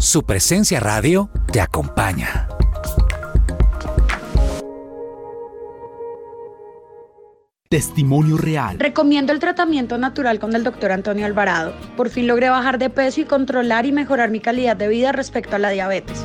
Su presencia radio te acompaña. Testimonio real. Recomiendo el tratamiento natural con el doctor Antonio Alvarado. Por fin logré bajar de peso y controlar y mejorar mi calidad de vida respecto a la diabetes.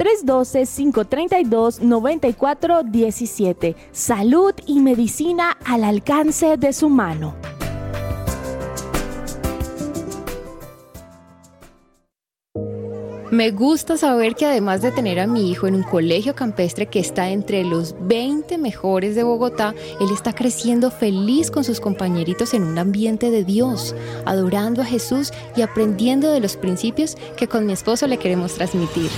312-532-9417. Salud y medicina al alcance de su mano. Me gusta saber que además de tener a mi hijo en un colegio campestre que está entre los 20 mejores de Bogotá, él está creciendo feliz con sus compañeritos en un ambiente de Dios, adorando a Jesús y aprendiendo de los principios que con mi esposo le queremos transmitir.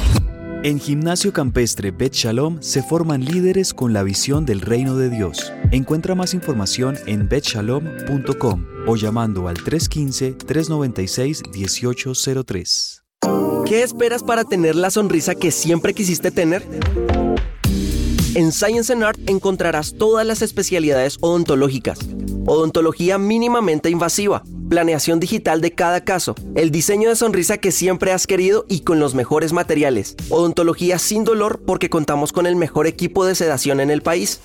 En Gimnasio Campestre Bet Shalom se forman líderes con la visión del reino de Dios. Encuentra más información en betshalom.com o llamando al 315-396-1803. ¿Qué esperas para tener la sonrisa que siempre quisiste tener? En Science and Art encontrarás todas las especialidades odontológicas, odontología mínimamente invasiva, planeación digital de cada caso, el diseño de sonrisa que siempre has querido y con los mejores materiales, odontología sin dolor porque contamos con el mejor equipo de sedación en el país.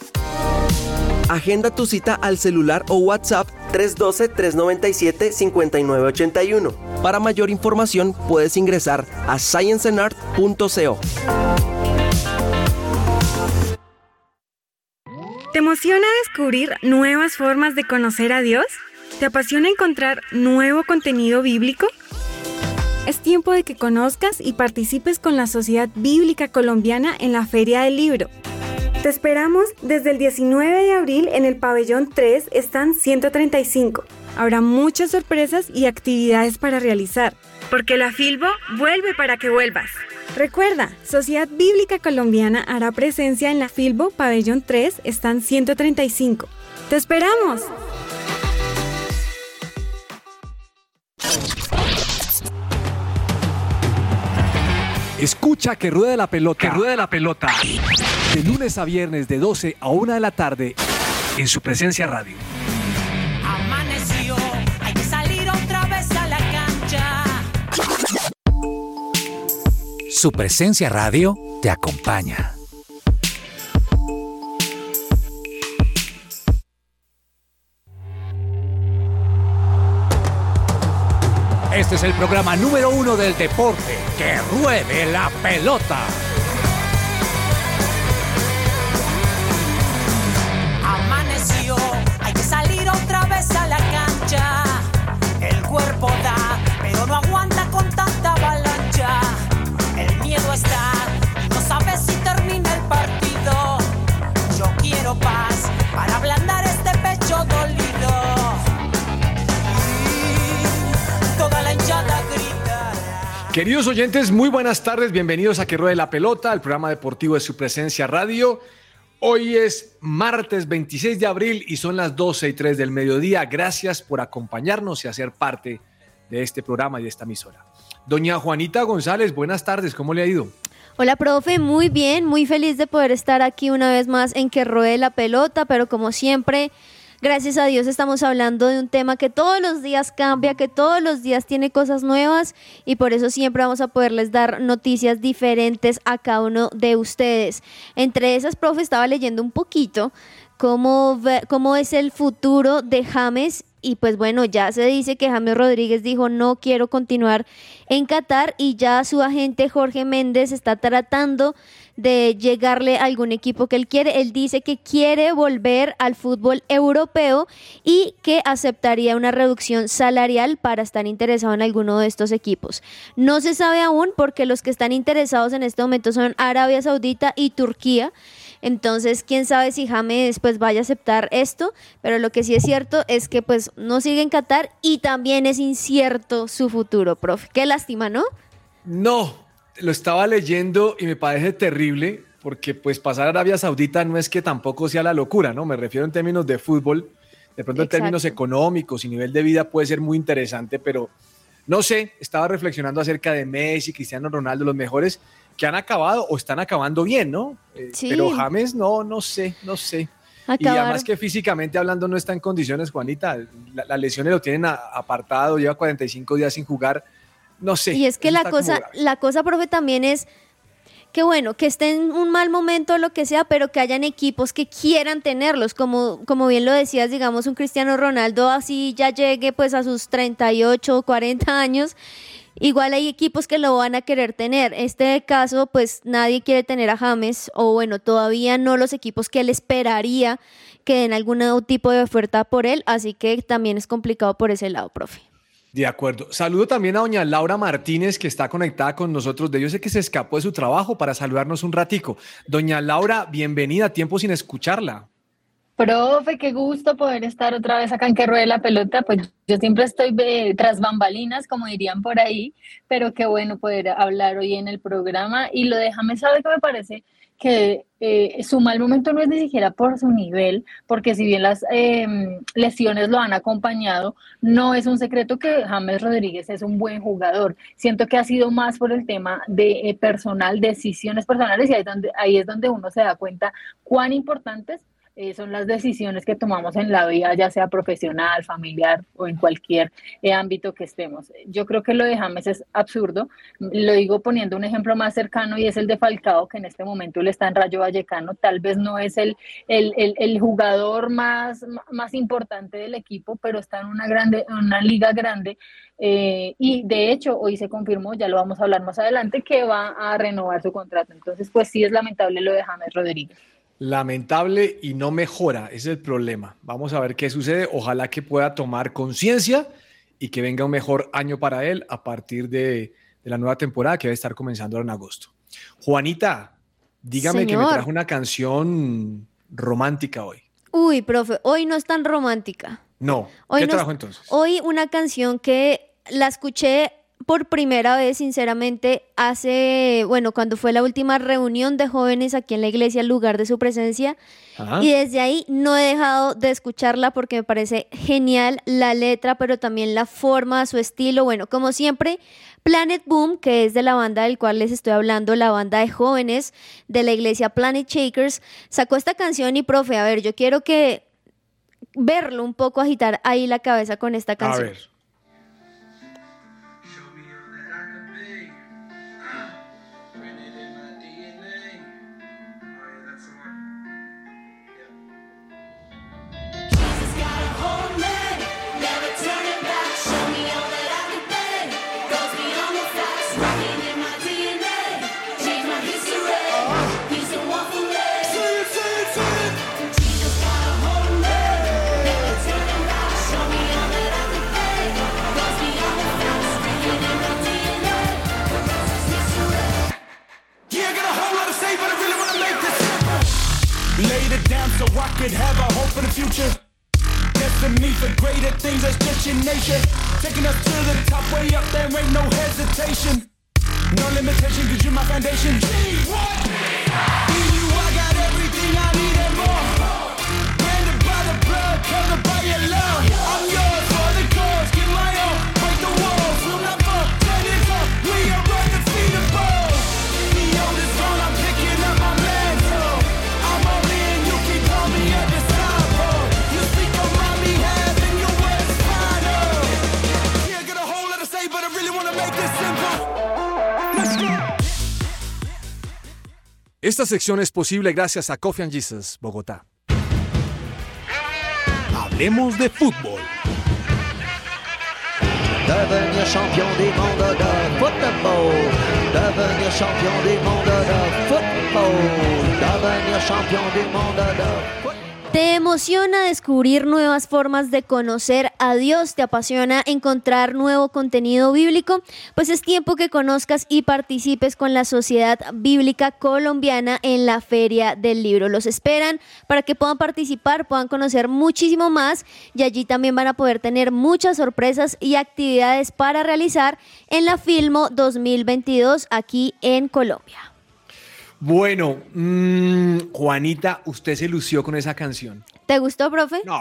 Agenda tu cita al celular o WhatsApp 312-397-5981. Para mayor información puedes ingresar a scienceandart.co. ¿Te emociona descubrir nuevas formas de conocer a Dios? ¿Te apasiona encontrar nuevo contenido bíblico? Es tiempo de que conozcas y participes con la Sociedad Bíblica Colombiana en la Feria del Libro. Te esperamos desde el 19 de abril en el pabellón 3, están 135. Habrá muchas sorpresas y actividades para realizar, porque la Filbo vuelve para que vuelvas. Recuerda, Sociedad Bíblica Colombiana hará presencia en la Filbo pabellón 3, están 135. ¡Te esperamos! Escucha que ruede la pelota. Que ruede la pelota. De lunes a viernes de 12 a 1 de la tarde en su presencia radio. Su presencia radio te acompaña. Este es el programa número uno del deporte. Que ruede la pelota. Amaneció, hay que salir otra vez a la cancha. El cuerpo da, pero no aguanta con tanta avalancha. No sabes si termina el partido. Yo quiero paz para ablandar este pecho dolido. Queridos oyentes, muy buenas tardes. Bienvenidos a Que Ruede la Pelota, el programa deportivo de su presencia radio. Hoy es martes 26 de abril y son las 12 y 3 del mediodía. Gracias por acompañarnos y hacer parte de este programa y de esta emisora. Doña Juanita González, buenas tardes. ¿Cómo le ha ido? Hola, profe, muy bien, muy feliz de poder estar aquí una vez más en que ruede la pelota, pero como siempre, gracias a Dios estamos hablando de un tema que todos los días cambia, que todos los días tiene cosas nuevas y por eso siempre vamos a poderles dar noticias diferentes a cada uno de ustedes. Entre esas, profe, estaba leyendo un poquito cómo, cómo es el futuro de James y pues bueno, ya se dice que James Rodríguez dijo no quiero continuar en Qatar y ya su agente Jorge Méndez está tratando de llegarle a algún equipo que él quiere. Él dice que quiere volver al fútbol europeo y que aceptaría una reducción salarial para estar interesado en alguno de estos equipos. No se sabe aún porque los que están interesados en este momento son Arabia Saudita y Turquía. Entonces, quién sabe si James pues vaya a aceptar esto, pero lo que sí es cierto es que pues no sigue en Qatar y también es incierto su futuro, profe. Qué lástima, ¿no? No, lo estaba leyendo y me parece terrible porque pues pasar a Arabia Saudita no es que tampoco sea la locura, ¿no? Me refiero en términos de fútbol, de pronto en términos económicos y nivel de vida puede ser muy interesante, pero no sé, estaba reflexionando acerca de Messi, Cristiano Ronaldo, los mejores que han acabado o están acabando bien, ¿no? Eh, pero James no, no sé, no sé. Y además que físicamente hablando no está en condiciones, Juanita. Las lesiones lo tienen apartado, lleva 45 días sin jugar. No sé. Y es que la cosa, la cosa, profe, también es que bueno, que esté en un mal momento o lo que sea, pero que hayan equipos que quieran tenerlos, como, como bien lo decías, digamos, un Cristiano Ronaldo así ya llegue pues a sus 38 o 40 años Igual hay equipos que lo van a querer tener. Este caso, pues nadie quiere tener a James, o bueno, todavía no los equipos que él esperaría que den algún tipo de oferta por él, así que también es complicado por ese lado, profe. De acuerdo. Saludo también a doña Laura Martínez, que está conectada con nosotros. De yo sé que se escapó de su trabajo para saludarnos un ratico. Doña Laura, bienvenida, tiempo sin escucharla. Profe, qué gusto poder estar otra vez acá en que ruede la pelota. Pues yo siempre estoy tras bambalinas, como dirían por ahí, pero qué bueno poder hablar hoy en el programa. Y lo déjame saber que me parece que eh, su mal momento no es ni siquiera por su nivel, porque si bien las em, lesiones lo han acompañado, no es un secreto que James Rodríguez es un buen jugador. Siento que ha sido más por el tema de eh, personal, decisiones personales, y ahí, donde, ahí es donde uno se da cuenta cuán importantes eh, son las decisiones que tomamos en la vida, ya sea profesional, familiar o en cualquier eh, ámbito que estemos. Yo creo que lo de James es absurdo. Lo digo poniendo un ejemplo más cercano y es el de Falcao, que en este momento le está en Rayo Vallecano. Tal vez no es el, el, el, jugador más, más importante del equipo, pero está en una, grande, una liga grande. Eh, y de hecho, hoy se confirmó, ya lo vamos a hablar más adelante, que va a renovar su contrato. Entonces, pues sí es lamentable lo de James Rodríguez lamentable y no mejora. Ese es el problema. Vamos a ver qué sucede. Ojalá que pueda tomar conciencia y que venga un mejor año para él a partir de, la nueva temporada que va a estar comenzando en agosto. Juanita, dígame que me trajo una canción romántica hoy. Uy, profe, hoy no es tan romántica. No. ¿Qué trajo entonces? Hoy una canción que la escuché por primera vez, sinceramente, hace, bueno, cuando fue la última reunión de jóvenes aquí en la iglesia, el lugar de su presencia. Y desde ahí no he dejado de escucharla porque me parece genial la letra, pero también la forma, su estilo. Bueno, como siempre, Planet Boom, que es de la banda del cual les estoy hablando, la banda de jóvenes de la iglesia Planet Shakers, sacó esta canción y, profe, a ver, yo quiero que verlo un poco agitar ahí la cabeza con esta canción. so I could have a hope for the future. Destiny for greater things, that's just your nature. Taking us to the top, way up there, ain't no hesitation. No limitation, cause you're my foundation. G, what? In you, I got everything Esta sección es posible gracias a Coffee and Jesus, Bogotá. Hablemos de fútbol. Devenir champion du monde de football. Devenir champion du monde de football. Devenir champion du monde de football. ¿Te emociona descubrir nuevas formas de conocer a Dios? ¿Te apasiona encontrar nuevo contenido bíblico? Pues es tiempo que conozcas y participes con la Sociedad Bíblica Colombiana en la Feria del Libro. Los esperan para que puedan participar, puedan conocer muchísimo más y allí también van a poder tener muchas sorpresas y actividades para realizar en la Filmo 2022 aquí en Colombia. Bueno, mm, Juanita, usted se lució con esa canción. ¿Te gustó, profe? No,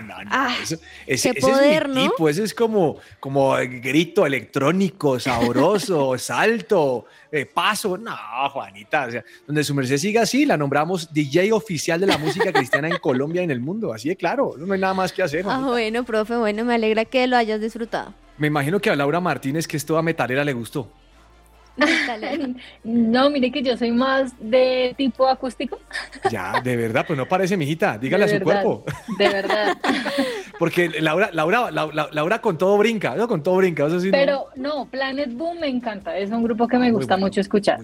no, no. Ah, eso- ese, qué ese poder, es mi ¿no? tipo, ese es como, como grito electrónico, sabroso, salto, eh, paso. No, Juanita, o sea, donde su merced siga así, la nombramos DJ oficial de la música cristiana en Colombia y en el mundo. Así de claro, no hay nada más que hacer. Ah, bueno, profe, bueno, me alegra que lo hayas disfrutado. Me imagino que a Laura Martínez, que es toda metalera, le gustó. No, mire que yo soy más de tipo acústico. Ya, de verdad, pues no parece, mijita. Dígale a su verdad, cuerpo. De verdad. Porque Laura, Laura, Laura, Laura con todo brinca, ¿no? Con todo brinca. Eso sí, no- Pero no, Planet Boom me encanta. Es un grupo que me Muy gusta bueno, mucho escuchar.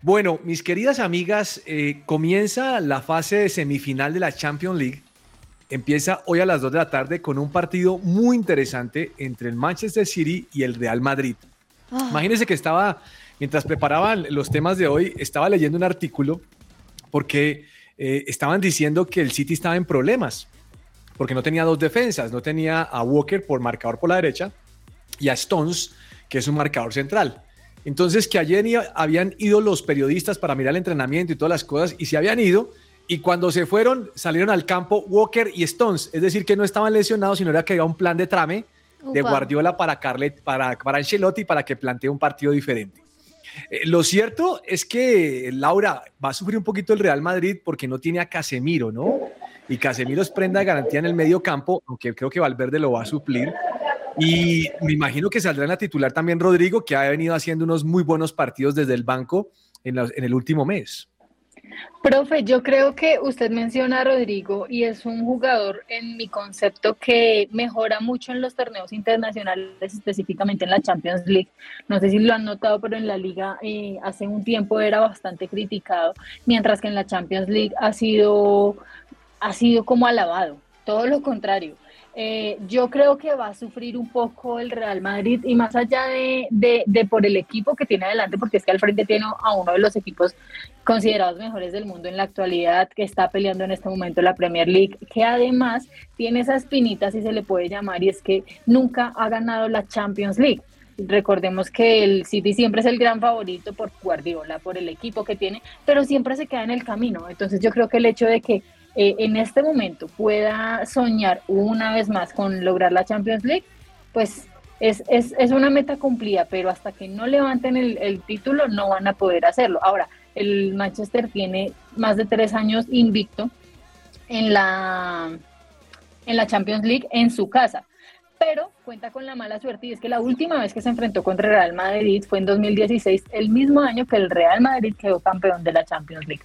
Bueno, mis queridas amigas, eh, comienza la fase de semifinal de la Champions League. Empieza hoy a las 2 de la tarde con un partido muy interesante entre el Manchester City y el Real Madrid. Ah. Imagínense que estaba, mientras preparaban los temas de hoy, estaba leyendo un artículo porque eh, estaban diciendo que el City estaba en problemas, porque no tenía dos defensas, no tenía a Walker por marcador por la derecha y a Stones, que es un marcador central. Entonces, que ayer habían ido los periodistas para mirar el entrenamiento y todas las cosas, y se habían ido, y cuando se fueron, salieron al campo Walker y Stones, es decir, que no estaban lesionados, sino era que había un plan de trame de. Guardiola para, Carlet, para, para Ancelotti para que plantee un partido diferente. Eh, lo cierto es que Laura va a sufrir un poquito el Real Madrid porque no tiene a Casemiro, ¿no? Y Casemiro es prenda de garantía en el medio campo, aunque creo que Valverde lo va a suplir. Y me imagino que saldrá en la titular también Rodrigo, que ha venido haciendo unos muy buenos partidos desde el banco en el último mes. Profe, yo creo que usted menciona a Rodrigo y es un jugador en mi concepto que mejora mucho en los torneos internacionales, específicamente en la Champions League. No sé si lo han notado, pero en la liga eh, hace un tiempo era bastante criticado, mientras que en la Champions League ha sido, ha sido como alabado, todo lo contrario. Eh, yo creo que va a sufrir un poco el Real Madrid y más allá de, de, por el equipo que tiene adelante, porque es que al frente tiene a uno de los equipos considerados mejores del mundo en la actualidad, que está peleando en este momento la Premier League, que además tiene esa espinita, si se le puede llamar, y es que nunca ha ganado la Champions League. Recordemos que el City siempre es el gran favorito por Guardiola, por el equipo que tiene, pero siempre se queda en el camino. Entonces yo creo que el hecho de que eh, en este momento pueda soñar una vez más con lograr la Champions League, pues es, es, es una meta cumplida, pero hasta que no levanten el, el título no van a poder hacerlo. Ahora, el Manchester tiene más de tres años invicto en la, en la Champions League en su casa. Pero cuenta con la mala suerte y es que la última vez que se enfrentó contra el Real Madrid fue en 2016, el mismo año que el Real Madrid quedó campeón de la Champions League.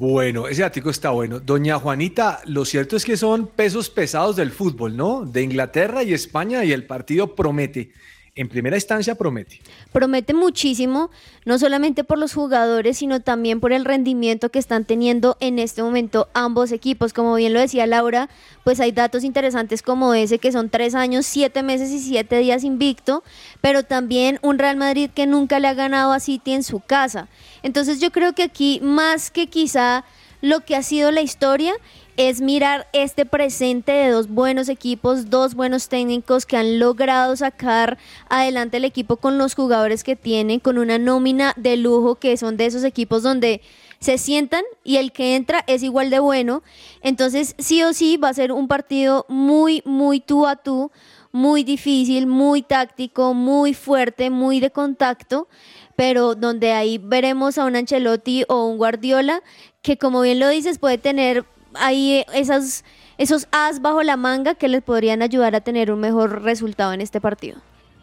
Bueno, ese ático está bueno. Doña Juanita, lo cierto es que son pesos pesados del fútbol, ¿no? De Inglaterra y España y el partido promete. En primera instancia promete. Promete muchísimo, no solamente por los jugadores, sino también por el rendimiento que están teniendo en este momento ambos equipos. Como bien lo decía Laura, pues hay datos interesantes como ese, que son tres años, siete meses y siete días invicto, pero también un Real Madrid que nunca le ha ganado a City en su casa. Entonces yo creo que aquí, más que quizá lo que ha sido la historia, es mirar este presente de dos buenos equipos, dos buenos técnicos que han logrado sacar adelante el equipo con los jugadores que tienen, con una nómina de lujo que son de esos equipos donde se sientan y el que entra es igual de bueno. Entonces, sí o sí va a ser un partido muy, muy tú a tú, muy difícil, muy táctico, muy fuerte, muy de contacto, pero donde ahí veremos a un Ancelotti o un Guardiola que, como bien lo dices, puede tener ahí esas, esos as bajo la manga que les podrían ayudar a tener un mejor resultado en este partido.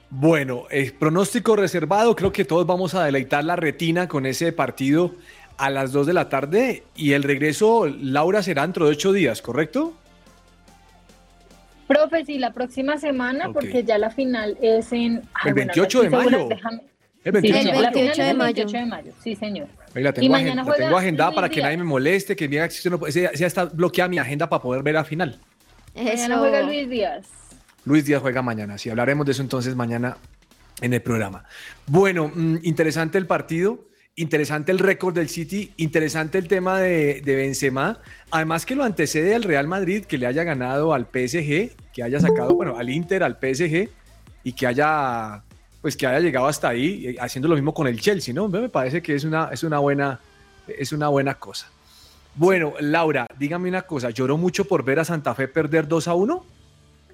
Bueno, el pronóstico reservado, creo que todos vamos a deleitar la retina con ese partido a las 2 de la tarde y el regreso, Laura, será dentro de ocho días, ¿correcto? Profe, sí, la próxima semana, porque ya la final es en... El bueno, 28 no de mayo. déjame- El Sí, 28 señor, de la mayo. final es el 28 28 de mayo, sí, señor. Ahí la Y tengo, mañana agen- la juega tengo agendada para que nadie me moleste, que que no, ya está bloqueada mi agenda para poder ver la final. Mañana juega Luis Díaz. Luis Díaz juega mañana, sí, hablaremos de eso entonces mañana en el programa. Bueno, mm, interesante el partido, interesante el récord del City, interesante el tema de, de Benzema, además que lo antecede al Real Madrid, que le haya ganado al PSG, que haya sacado, bueno, al Inter, al PSG, y que haya pues que haya llegado hasta ahí eh, haciendo lo mismo con el Chelsea, ¿no? Me parece que es una, es una, buena, es una buena cosa. Bueno, Laura, dígame una cosa, ¿lloró mucho por ver a Santa Fe perder 2 a 1?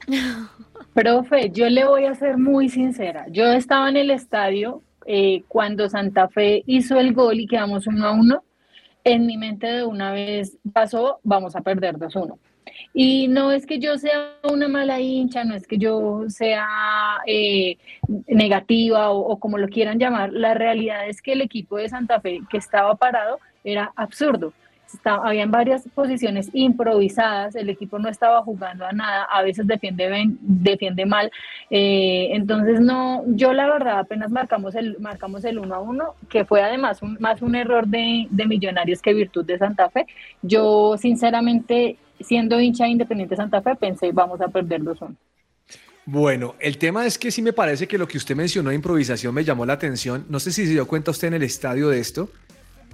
Profe, yo le voy a ser muy sincera. Yo estaba en el estadio eh, cuando Santa Fe hizo el gol y quedamos 1 a 1. En mi mente de una vez pasó, vamos a perder 2 a 1. Y no es que yo sea una mala hincha, no es que yo sea eh, negativa o, como lo quieran llamar, la realidad es que el equipo de Santa Fe que estaba parado era absurdo habían varias posiciones improvisadas, el equipo no estaba jugando a nada, a veces defiende, defiende mal. Eh, entonces, no, yo la verdad apenas marcamos el, marcamos el 1 a 1, que fue además más un error de, Millonarios que virtud de Santa Fe. Yo, sinceramente, siendo hincha Independiente Santa Fe, pensé vamos a perder 2-1. Bueno, el tema es que sí me parece que lo que usted mencionó de improvisación me llamó la atención. No sé si se dio cuenta usted en el estadio de esto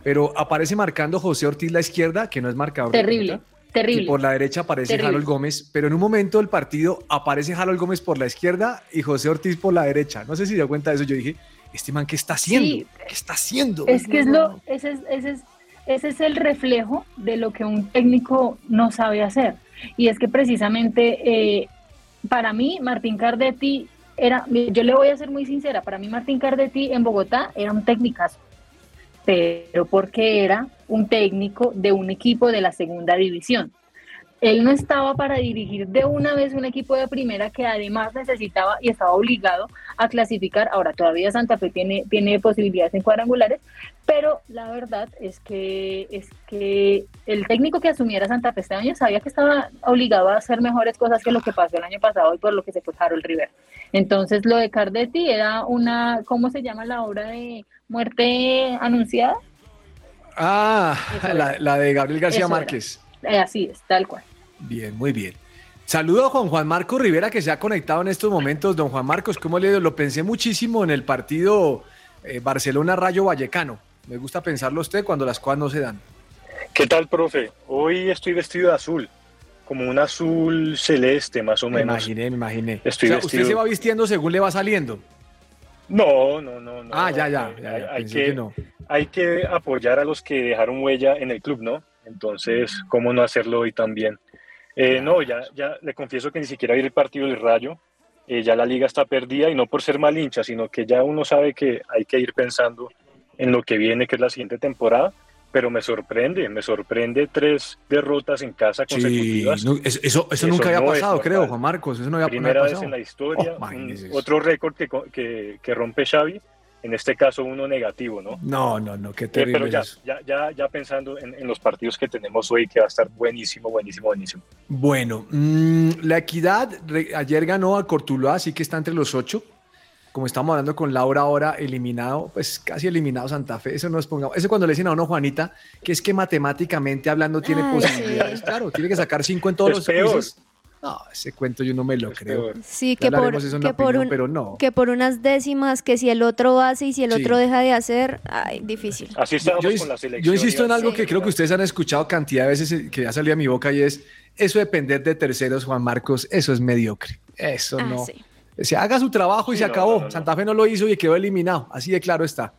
pero aparece marcando José Ortiz la izquierda, que no es marcador. Terrible, terrible. Y por la derecha aparece Harold Gómez, pero en un momento del partido aparece Harold Gómez por la izquierda y José Ortiz por la derecha. No sé si se dio cuenta de eso. Yo dije, este man, ¿qué está haciendo? ¿Qué está haciendo? Es que es lo, ese es, ese es, ese es el reflejo de lo que un técnico no sabe hacer. Y es que precisamente eh, para mí, Martín Cardetti era, yo le voy a ser muy sincera, para mí Martín Cardetti en Bogotá era un técnicazo pero porque era un técnico de un equipo de la segunda división. Él no estaba para dirigir de una vez un equipo de primera que además necesitaba y estaba obligado a clasificar. Ahora todavía Santa Fe tiene, tiene posibilidades en cuadrangulares, pero la verdad es que, es que el técnico que asumiera Santa Fe este año sabía que estaba obligado a hacer mejores cosas que lo que pasó el año pasado y por lo que se fue Harold River. Entonces lo de Cardetti era una, ¿cómo se llama la obra de muerte anunciada. Ah, la, de Gabriel García Márquez. Eh, así es, tal cual. Bien, muy bien. Saludo a Juan Juan Marcos Rivera que se ha conectado en estos momentos. Don Juan Marcos, ¿cómo le Lo pensé muchísimo en el partido eh, Barcelona-Rayo Vallecano. Me gusta pensarlo usted cuando las cosas no se dan. ¿Qué tal, profe? Hoy estoy vestido de azul, como un azul celeste, más o menos. Me imaginé, me imaginé. Estoy usted se va vistiendo según le va saliendo. No, no, no, no. Ah, ya, ya. hay, que, hay que apoyar a los que dejaron huella en el club, ¿no? Entonces, ¿cómo no hacerlo hoy también? Eh, no, ya, ya le confieso que ni siquiera vi el partido del Rayo. Eh, ya la liga está perdida y no por ser mal hincha, sino que ya uno sabe que hay que ir pensando en lo que viene, que es la siguiente temporada pero me sorprende, me sorprende tres derrotas en casa consecutivas. eso, eso, nunca había pasado, creo, Juan Marcos. Eso no había, Primera vez en la historia, oh, otro récord que, que, que, rompe Xavi, en este caso uno negativo, ¿no? No, no, no, qué terrible. pero ya, ya, ya, ya, pensando en, en, los partidos que tenemos hoy, que va a estar buenísimo, buenísimo, buenísimo. Bueno, mmm, la Equidad ayer ganó a Cortuluá, así que está entre los ocho como estamos hablando con Laura ahora, eliminado, pues casi eliminado Santa Fe, eso no es pongamos, eso cuando le dicen a uno Juanita, que es que matemáticamente hablando tiene posibilidades, claro, tiene que sacar cinco en todos los peor. No, ese cuento yo no me lo creo. Sí, que por, que, por pero no. que por unas décimas, que si el otro hace y si el otro deja de hacer, ay, difícil. Así estamos yo, con la selección. Yo insisto en algo que creo que ustedes han escuchado cantidad de veces que ya salido a mi boca y es, eso depender de terceros, Juan Marcos, eso es mediocre. Eso ah, no. Se haga su trabajo y se acabó. Santa Fe no lo hizo y quedó eliminado. Así de claro está.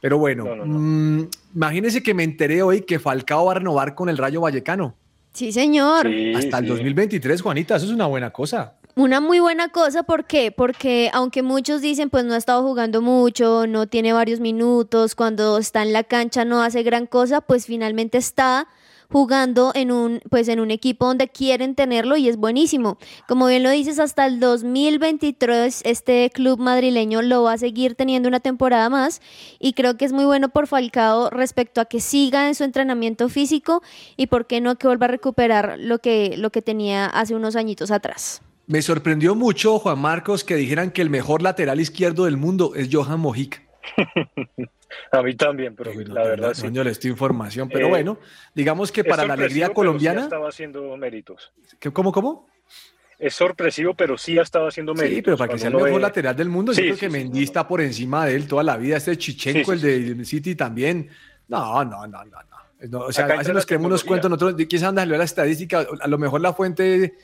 Pero bueno, mmm, imagínense que me enteré hoy que Falcao va a renovar con el Rayo Vallecano. Sí, señor. Hasta el 2023, Juanita, eso es una buena cosa. Una muy buena cosa, ¿por qué? Porque aunque muchos dicen, pues no ha estado jugando mucho, no tiene varios minutos, cuando está en la cancha no hace gran cosa, pues finalmente está jugando en un, pues en un equipo donde quieren tenerlo y es buenísimo. Como bien lo dices, hasta el 2023 este club madrileño lo va a seguir teniendo una temporada más y creo que es muy bueno por Falcao respecto a que siga en su entrenamiento físico y por qué no que vuelva a recuperar lo que, lo que tenía hace unos añitos atrás. Me sorprendió mucho, Juan Marcos, que dijeran que el mejor lateral izquierdo del mundo es Johan Mojica. A mí también, pero la verdad sí. Señor, esta información, pero eh, bueno, digamos que para la alegría colombiana. estaba haciendo méritos. ¿Cómo, cómo? Es sorpresivo, pero sí ha estado haciendo méritos. Sí, pero para que sea el mejor lateral del mundo, yo creo que Mendy está por encima de él toda la vida. Este Chichenko, el de City también. No, no, no, no. no. o sea, a nos creemos unos cuentos, nosotros, ¿quién anda a la estadística? A lo mejor la fuente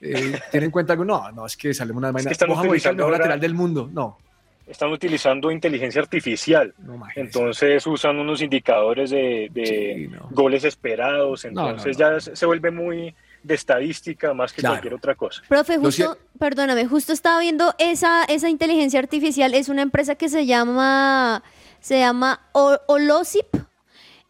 eh, tiene en cuenta algo. No, no, es que salimos una vaina. Es que el mejor lateral del mundo. No. Están utilizando inteligencia artificial. entonces usan unos indicadores de, de goles esperados. Entonces ya se vuelve muy de estadística más que cualquier otra cosa. Profe, justo, perdóname, justo estaba viendo esa, esa inteligencia artificial, es una empresa que se llama, se llama Olosip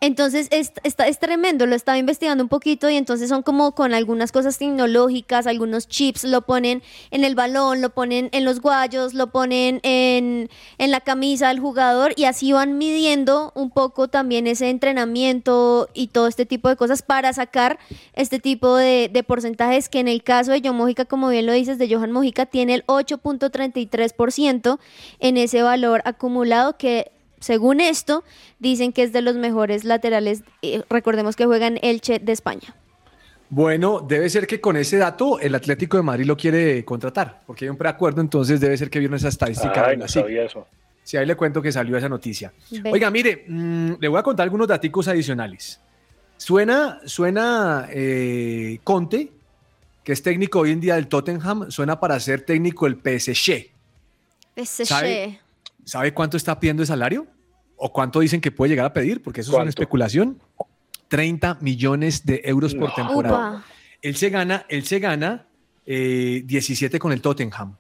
entonces es, está, es tremendo, lo estaba investigando un poquito y entonces son como con algunas cosas tecnológicas, algunos chips, lo ponen en el balón, lo ponen en los guayos, lo ponen en, la camisa del jugador y así van midiendo un poco también ese entrenamiento y todo este tipo de cosas para sacar este tipo de, de porcentajes que en el caso de John Mojica, como bien lo dices, de Johan Mojica, tiene el 8.33% en ese valor acumulado que según esto, dicen que es de los mejores laterales. Eh, recordemos que juegan Elche de España. Bueno, debe ser que con ese dato el Atlético de Madrid lo quiere contratar, porque hay un preacuerdo, entonces debe ser que vieron esa estadística. Ay, no sabía eso. Sí, ahí le cuento que salió esa noticia. Oiga, mire, mm, le voy a contar algunos datos adicionales. Suena, suena eh, Conte, que es técnico hoy en día del Tottenham, suena para ser técnico del PSG. PSG. ¿Sabe cuánto está pidiendo de salario? ¿O cuánto dicen que puede llegar a pedir? Porque eso es una especulación. 30 millones de euros por temporada. Él se gana, él se gana 17 eh, con el Tottenham.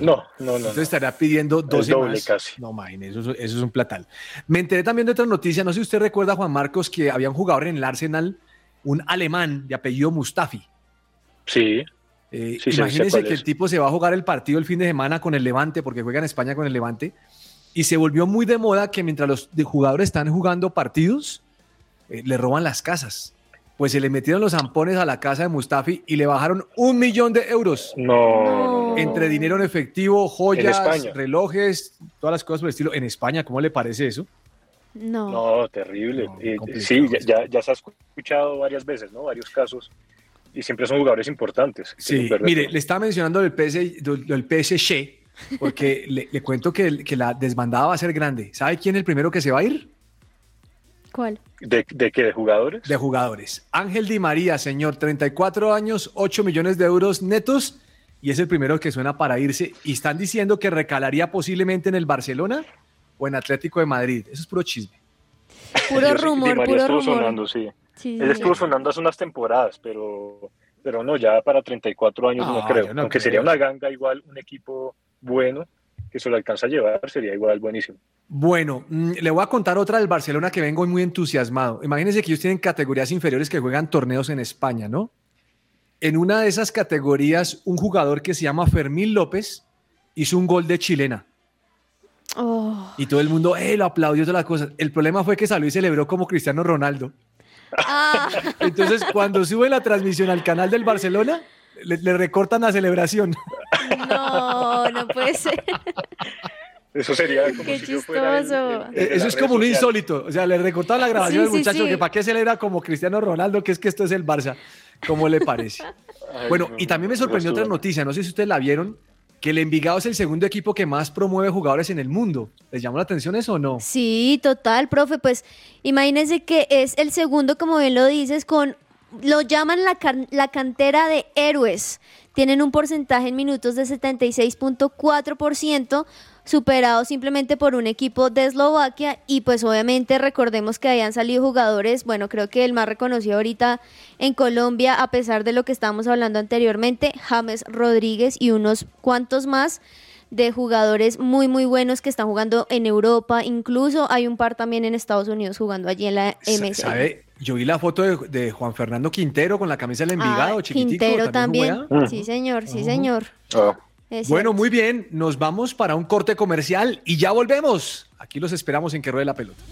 No, no, no. Entonces estaría pidiendo 12 doble más. Casi. No, imagínese, eso, eso, es un platal. Me enteré también de otra noticia, no sé si usted recuerda, Juan Marcos, que había un jugador en el Arsenal, un alemán de apellido Mustafi. Sí. Eh, imagínense que el tipo se va a jugar el partido el fin de semana con el Levante, porque juega en España con el Levante, y se volvió muy de moda que mientras los jugadores están jugando partidos, eh, le roban las casas. Pues se le metieron los zampones a la casa de Mustafi y le bajaron un millón de euros. No. Entre dinero en efectivo, joyas, relojes, todas las cosas por el estilo. En España, ¿cómo le parece eso? No. No, terrible. Eh, sí, ya, ya, se ha escuchado varias veces, ¿no? Varios casos y siempre son jugadores importantes. Sí, mire, le estaba mencionando el, PS, del PSG, porque le, cuento que, que, la desbandada va a ser grande. ¿Sabe quién es el primero que se va a ir? ¿Cuál? ¿De, de qué? ¿De jugadores? De jugadores. Ángel Di María, señor, 34 años, 8 millones de euros netos, y es el primero que suena para irse. Y están diciendo que recalaría posiblemente en el Barcelona o en Atlético de Madrid. Eso es puro chisme. Puro rumor, puro rumor. Sonando, sí. Él estuvo sonando hace unas temporadas, pero, pero no, ya para 34 años no, creo. Aunque sería una ganga igual, un equipo bueno que se lo alcanza a llevar, sería igual buenísimo. Bueno, mm, le voy a contar otra del Barcelona que vengo muy entusiasmado. Imagínense que ellos tienen categorías inferiores que juegan torneos en España, ¿no? En una de esas categorías, un jugador que se llama Fermín López hizo un gol de chilena. Oh. Y todo el mundo, eh, lo aplaudió todas las cosas. El problema fue que salió y celebró como Cristiano Ronaldo. Ah. Entonces, cuando sube la transmisión al canal del Barcelona, le, recortan la celebración. No, no puede ser. Eso sería como qué si fuera eh, Eso es como un insólito. O sea, le recortaron la grabación al muchacho que para qué celebra como Cristiano Ronaldo, que es que esto es el Barça. ¿Cómo le parece? bueno, y también me sorprendió otra noticia, no sé si ustedes la vieron, que el Envigado es el segundo equipo que más promueve jugadores en el mundo. ¿Les llamó la atención eso o no? Sí, total, profe. Pues imagínense que es el segundo, como bien lo dices, con lo llaman la, la cantera de héroes. Tienen un porcentaje en minutos de 76.4% superado simplemente por un equipo de Eslovaquia y pues obviamente recordemos que hayan salido jugadores, bueno, creo que el más reconocido ahorita en Colombia, a pesar de lo que estábamos hablando anteriormente, James Rodríguez y unos cuantos más de jugadores muy muy buenos que están jugando en Europa, incluso hay un par también en Estados Unidos jugando allí en la MS. ¿Sabe? Yo vi la foto de, Juan Fernando Quintero con la camisa del Envigado, ah, Quintero también, sí señor, sí señor. Bueno, muy bien, nos vamos para un corte comercial y ya volvemos. Aquí los esperamos en que ruede la pelota.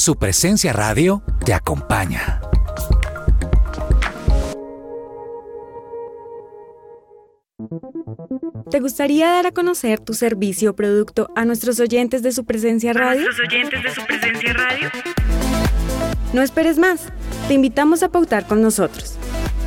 Su presencia radio te acompaña. ¿Te gustaría dar a conocer tu servicio o producto a nuestros oyentes de su presencia radio? ¿Nuestros oyentes de su presencia radio? No esperes más. Te invitamos a pautar con nosotros.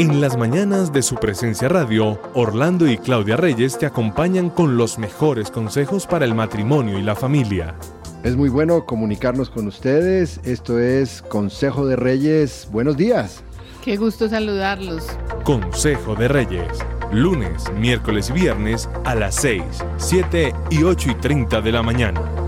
En las mañanas de su presencia radio, Orlando y Claudia Reyes te acompañan con los mejores consejos para el matrimonio y la familia. Es muy bueno comunicarnos con ustedes. Esto es Consejo de Reyes. Buenos días. Qué gusto saludarlos. Consejo de Reyes. Lunes, miércoles y viernes a las 6, 7 y 8 y 30 de la mañana.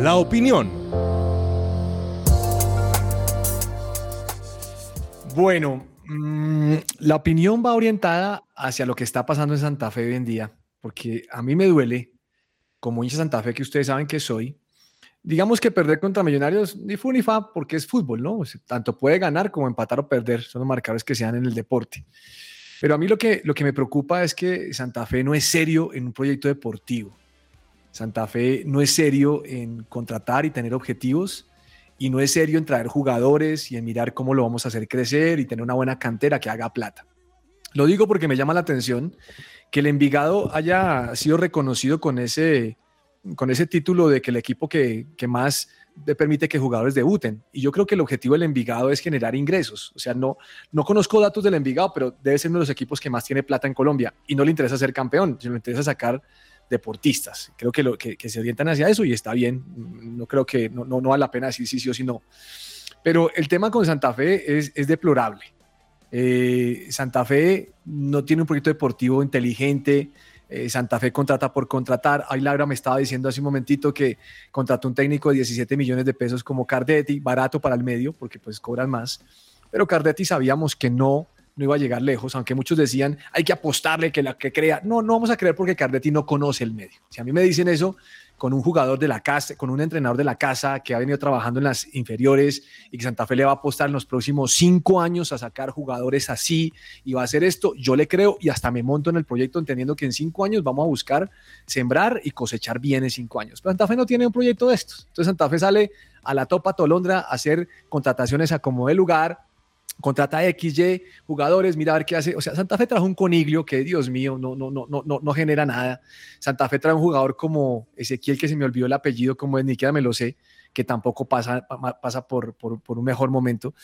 La opinión. Bueno, mm, la opinión va orientada hacia lo que está pasando en Santa Fe hoy en día, porque a mí me duele, como hincha Santa Fe que ustedes saben que soy, digamos que perder contra Millonarios ni fu ni fa porque es fútbol, ¿no? tanto puede ganar como empatar o perder, son los marcadores que se dan en el deporte. Pero a mí lo que, lo que me preocupa es que Santa Fe no es serio en un proyecto deportivo. Santa Fe no es serio en contratar y tener objetivos y no es serio en traer jugadores y en mirar cómo lo vamos a hacer crecer y tener una buena cantera que haga plata. Lo digo porque me llama la atención que el Envigado haya sido reconocido con ese, con ese título de que el equipo que, que más le permite que jugadores debuten. Y yo creo que el objetivo del Envigado es generar ingresos. O sea, no, no conozco datos del Envigado, pero debe ser uno de los equipos que más tiene plata en Colombia. Y no le interesa ser campeón, sino le interesa sacar deportistas. Creo que, lo, que, se orientan hacia eso y está bien. No creo que no, no, vale la pena decir sí, sí o sí no. Pero el tema con Santa Fe es, es deplorable. Eh, Santa Fe no tiene un proyecto deportivo inteligente. Eh, Santa Fe contrata por contratar. Ahí Laura me estaba diciendo hace un momentito que contrató un técnico de 17 millones de pesos como Cardetti, barato para el medio, porque pues cobran más. Pero Cardetti sabíamos que no no iba a llegar lejos, aunque muchos decían hay que apostarle que la que crea. No, no vamos a creer porque Cardetti no conoce el medio. Si a mí me dicen eso con un jugador de la casa, con un entrenador de la casa que ha venido trabajando en las inferiores y que Santa Fe le va a apostar en los próximos cinco años a sacar jugadores así y va a hacer esto, yo le creo y hasta me monto en el proyecto entendiendo que en cinco años vamos a buscar sembrar y cosechar bien en cinco años. Pero Santa Fe no tiene un proyecto de estos. Entonces Santa Fe sale a la topa Tolondra a hacer contrataciones a como de lugar, contrata XY jugadores, mira a ver qué hace. O sea, Santa Fe trajo un coniglio que, Dios mío, no, no, no, no, no, genera nada. Santa Fe trae un jugador como Ezequiel, que se me olvidó el apellido, como es, ni siquiera me lo sé, que tampoco pasa, pasa por, por, por un mejor momento.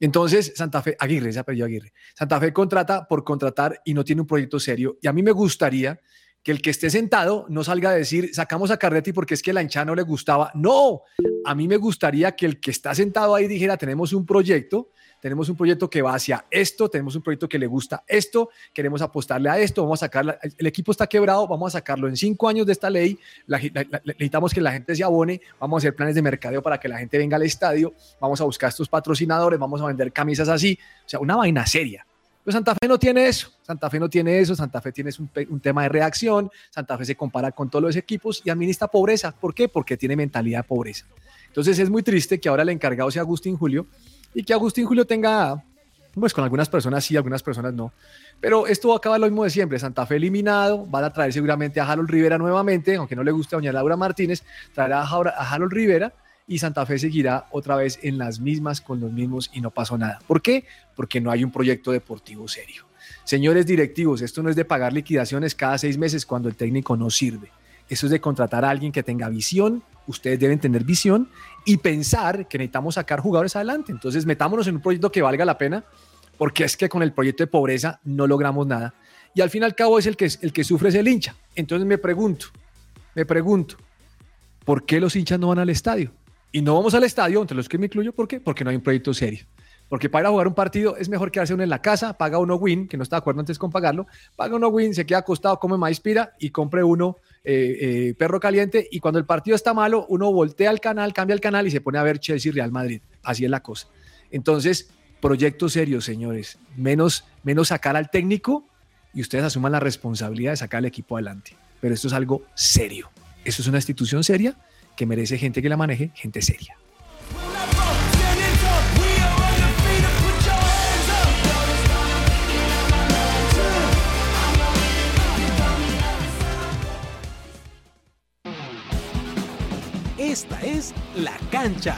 Entonces, Santa Fe, Aguirre, ese apellido Aguirre. Santa Fe contrata por contratar y no tiene un proyecto serio. Y a mí me gustaría que el que esté sentado no salga a decir, sacamos a Cardetti porque es que la hinchada no le gustaba. No, a mí me gustaría que el que está sentado ahí dijera, tenemos un proyecto tenemos un proyecto que va hacia esto, tenemos un proyecto que le gusta esto, queremos apostarle a esto, vamos a sacar, el equipo está quebrado, vamos a sacarlo en cinco años de esta ley, necesitamos que la gente se abone, vamos a hacer planes de mercadeo para que la gente venga al estadio, vamos a buscar estos patrocinadores, vamos a vender camisas así, o sea, una vaina seria. Pero Santa Fe no tiene eso, Santa Fe no tiene eso, Santa Fe tiene un, un, tema de reacción, Santa Fe se compara con todos los equipos y administra pobreza. ¿Por qué? Porque tiene mentalidad de pobreza. Entonces es muy triste que ahora el encargado sea Agustín Julio y que Agustín Julio tenga, pues con algunas personas sí, algunas personas no. Pero esto va a lo mismo de siempre. Santa Fe eliminado, van a traer seguramente a Harold Rivera nuevamente, aunque no le guste a doña Laura Martínez, traerá a Harold Rivera y Santa Fe seguirá otra vez en las mismas con los mismos y no pasó nada. ¿Por qué? Porque no hay un proyecto deportivo serio. Señores directivos, esto no es de pagar liquidaciones cada seis meses cuando el técnico no sirve. Eso es de contratar a alguien que tenga visión, ustedes deben tener visión y pensar que necesitamos sacar jugadores adelante. Entonces, metámonos en un proyecto que valga la pena, porque es que con el proyecto de pobreza no logramos nada. Y al fin y al cabo es el que, el que sufre es el hincha. Entonces me pregunto, me pregunto, ¿por qué los hinchas no van al estadio? Y no vamos al estadio, entre los que me incluyo, ¿por qué? Porque no hay un proyecto serio. Porque para ir a jugar un partido es mejor quedarse uno en la casa, paga uno win, que no está de acuerdo antes con pagarlo, paga uno win, se queda acostado, come maíz pira y compre uno eh, eh, perro caliente. Y cuando el partido está malo, uno voltea al canal, cambia el canal y se pone a ver Chelsea y Real Madrid. Así es la cosa. Entonces, proyecto serio, señores. Menos, menos sacar al técnico y ustedes asuman la responsabilidad de sacar al equipo adelante. Pero esto es algo serio. Esto es una institución seria que merece gente que la maneje, gente seria. Esta es La Cancha.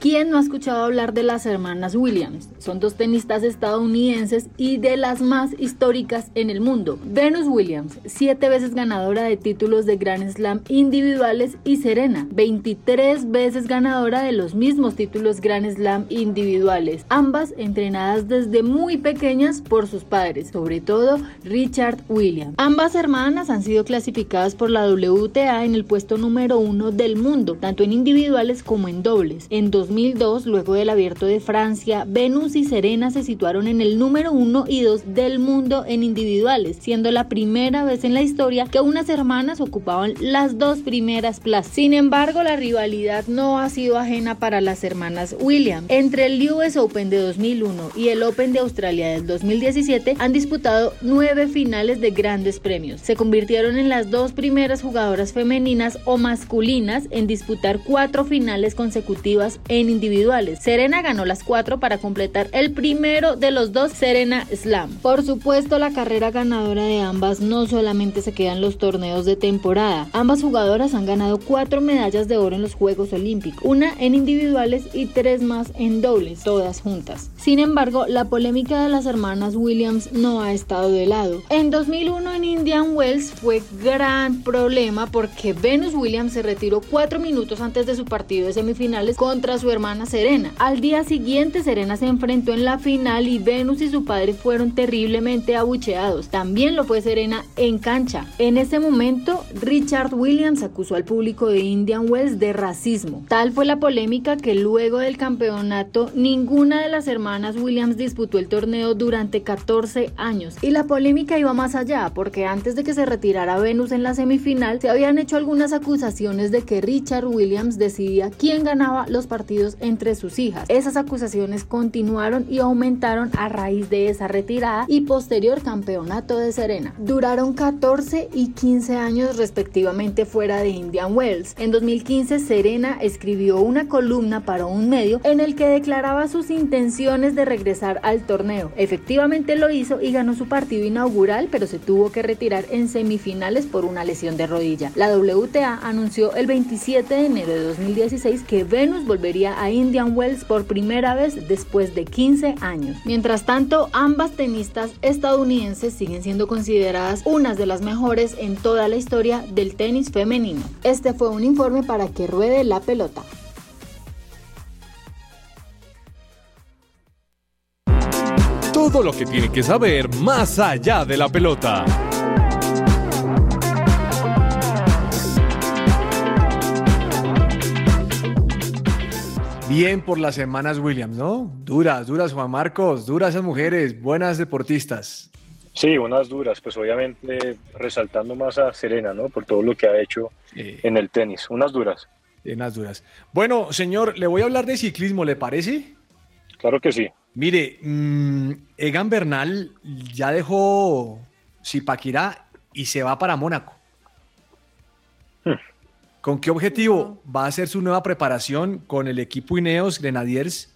¿Quién no ha escuchado hablar de las hermanas Williams? Son dos tenistas estadounidenses y de las más históricas en el mundo. Venus Williams, siete veces ganadora de títulos de Grand Slam individuales y Serena, 23 veces ganadora de los mismos títulos Grand Slam individuales, ambas entrenadas desde muy pequeñas por sus padres, sobre todo Richard Williams. Ambas hermanas han sido clasificadas por la WTA en el puesto número uno del mundo, tanto en individuales como en dobles. En 2002, luego del abierto de Francia, Venus y Serena se situaron en el número 1 y 2 del mundo en individuales, siendo la primera vez en la historia que unas hermanas ocupaban las dos primeras plazas. Sin embargo, la rivalidad no ha sido ajena para las hermanas Williams. Entre el US Open de 2001 y el Open de Australia del 2017 han disputado nueve finales de grandes premios. Se convirtieron en las dos primeras jugadoras femeninas o masculinas en disputar cuatro finales consecutivas en individuales. Serena ganó las cuatro para completar el primero de los dos Serena Slam. Por supuesto, la carrera ganadora de ambas no solamente se queda en los torneos de temporada. Ambas jugadoras han ganado cuatro medallas de oro en los Juegos Olímpicos, una en individuales y tres más en dobles, todas juntas. Sin embargo, la polémica de las hermanas Williams no ha estado de lado. En 2001 en Indian Wells fue gran problema porque Venus Williams se retiró cuatro minutos antes de su partido de semifinales contra su hermana Serena. Al día siguiente Serena se enfrentó en la final y Venus y su padre fueron terriblemente abucheados. También lo fue Serena en cancha. En ese momento, Richard Williams acusó al público de Indian Wells de racismo. Tal fue la polémica que luego del campeonato ninguna de las hermanas Williams disputó el torneo durante 14 años. Y la polémica iba más allá, porque antes de que se retirara Venus en la semifinal, se habían hecho algunas acusaciones de que Richard Williams decidía quién ganaba los partidos entre sus hijas. Esas acusaciones continuaron y aumentaron a raíz de esa retirada y posterior campeonato de Serena. Duraron 14 y 15 años respectivamente fuera de Indian Wells. En 2015 Serena escribió una columna para un medio en el que declaraba sus intenciones de regresar al torneo. Efectivamente lo hizo y ganó su partido inaugural, pero se tuvo que retirar en semifinales por una lesión de rodilla. La WTA anunció el 27 de enero de 2016 que Venus volvería a Indian Wells por primera vez después de 15 años. Mientras tanto, ambas tenistas estadounidenses siguen siendo consideradas unas de las mejores en toda la historia del tenis femenino. Este fue un informe para que ruede la pelota. todo lo que tiene que saber más allá de la pelota. Bien por las semanas Williams, ¿no? Duras, duras Juan Marcos, duras esas mujeres, buenas deportistas. Sí, unas duras, pues obviamente resaltando más a Serena, ¿no? Por todo lo que ha hecho en el tenis, unas duras. Unas duras. Bueno, señor, le voy a hablar de ciclismo, ¿le parece? Claro que sí. Mire, mm, Egan Bernal ya dejó Zipaquirá y se va para Mónaco. ¿Con qué objetivo va a hacer su nueva preparación con el equipo Ineos Grenadiers